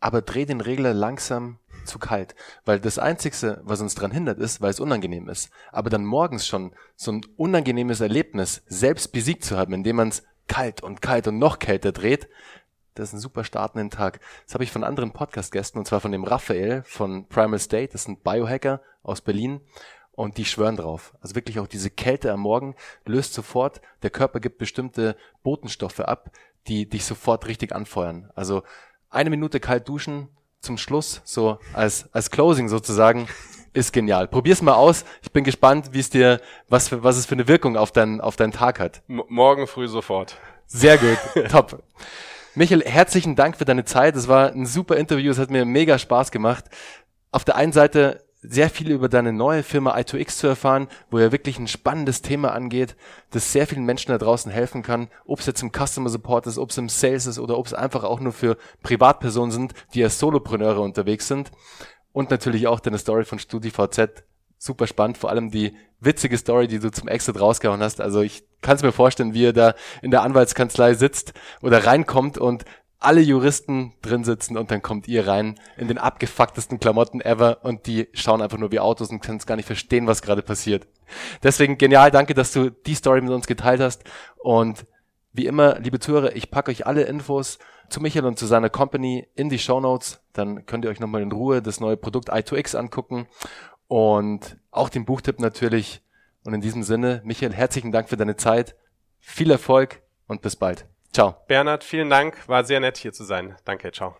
Speaker 1: aber dreh den Regler langsam zu kalt. Weil das Einzigste, was uns dran hindert, ist, weil es unangenehm ist. Aber dann morgens schon so ein unangenehmes Erlebnis selbst besiegt zu haben, indem man es kalt und kalt und noch kälter dreht, das ist ein super Start in den Tag. Das habe ich von anderen Podcast-Gästen, und zwar von dem Raphael von Primal State, das ein Biohacker aus Berlin. Und die schwören drauf. Also wirklich auch diese Kälte am Morgen löst sofort, der Körper gibt bestimmte Botenstoffe ab, die dich sofort richtig anfeuern. Also eine Minute kalt duschen zum Schluss, so als, als Closing sozusagen, ist genial. Probier's mal aus. Ich bin gespannt, wie es dir, was für, was es für eine Wirkung auf deinen, auf deinen Tag hat.
Speaker 2: M morgen früh sofort.
Speaker 1: Sehr gut. Top. Michael, herzlichen Dank für deine Zeit. Es war ein super Interview. Es hat mir mega Spaß gemacht. Auf der einen Seite sehr viel über deine neue Firma i2X zu erfahren, wo ja wirklich ein spannendes Thema angeht, das sehr vielen Menschen da draußen helfen kann, ob es jetzt im Customer Support ist, ob es im Sales ist oder ob es einfach auch nur für Privatpersonen sind, die als Solopreneure unterwegs sind. Und natürlich auch deine Story von StudiVZ. Super spannend, vor allem die witzige Story, die du zum Exit rausgehauen hast. Also ich kann es mir vorstellen, wie er da in der Anwaltskanzlei sitzt oder reinkommt und alle Juristen drin sitzen und dann kommt ihr rein in den abgefucktesten Klamotten ever und die schauen einfach nur wie Autos und können es gar nicht verstehen, was gerade passiert. Deswegen genial, danke, dass du die Story mit uns geteilt hast und wie immer, liebe Zuhörer, ich packe euch alle Infos zu Michael und zu seiner Company in die Show Notes. Dann könnt ihr euch nochmal in Ruhe das neue Produkt i2X angucken und auch den Buchtipp natürlich. Und in diesem Sinne, Michael, herzlichen Dank für deine Zeit. Viel Erfolg und bis bald. Ciao.
Speaker 2: Bernhard, vielen Dank. War sehr nett hier zu sein. Danke, ciao.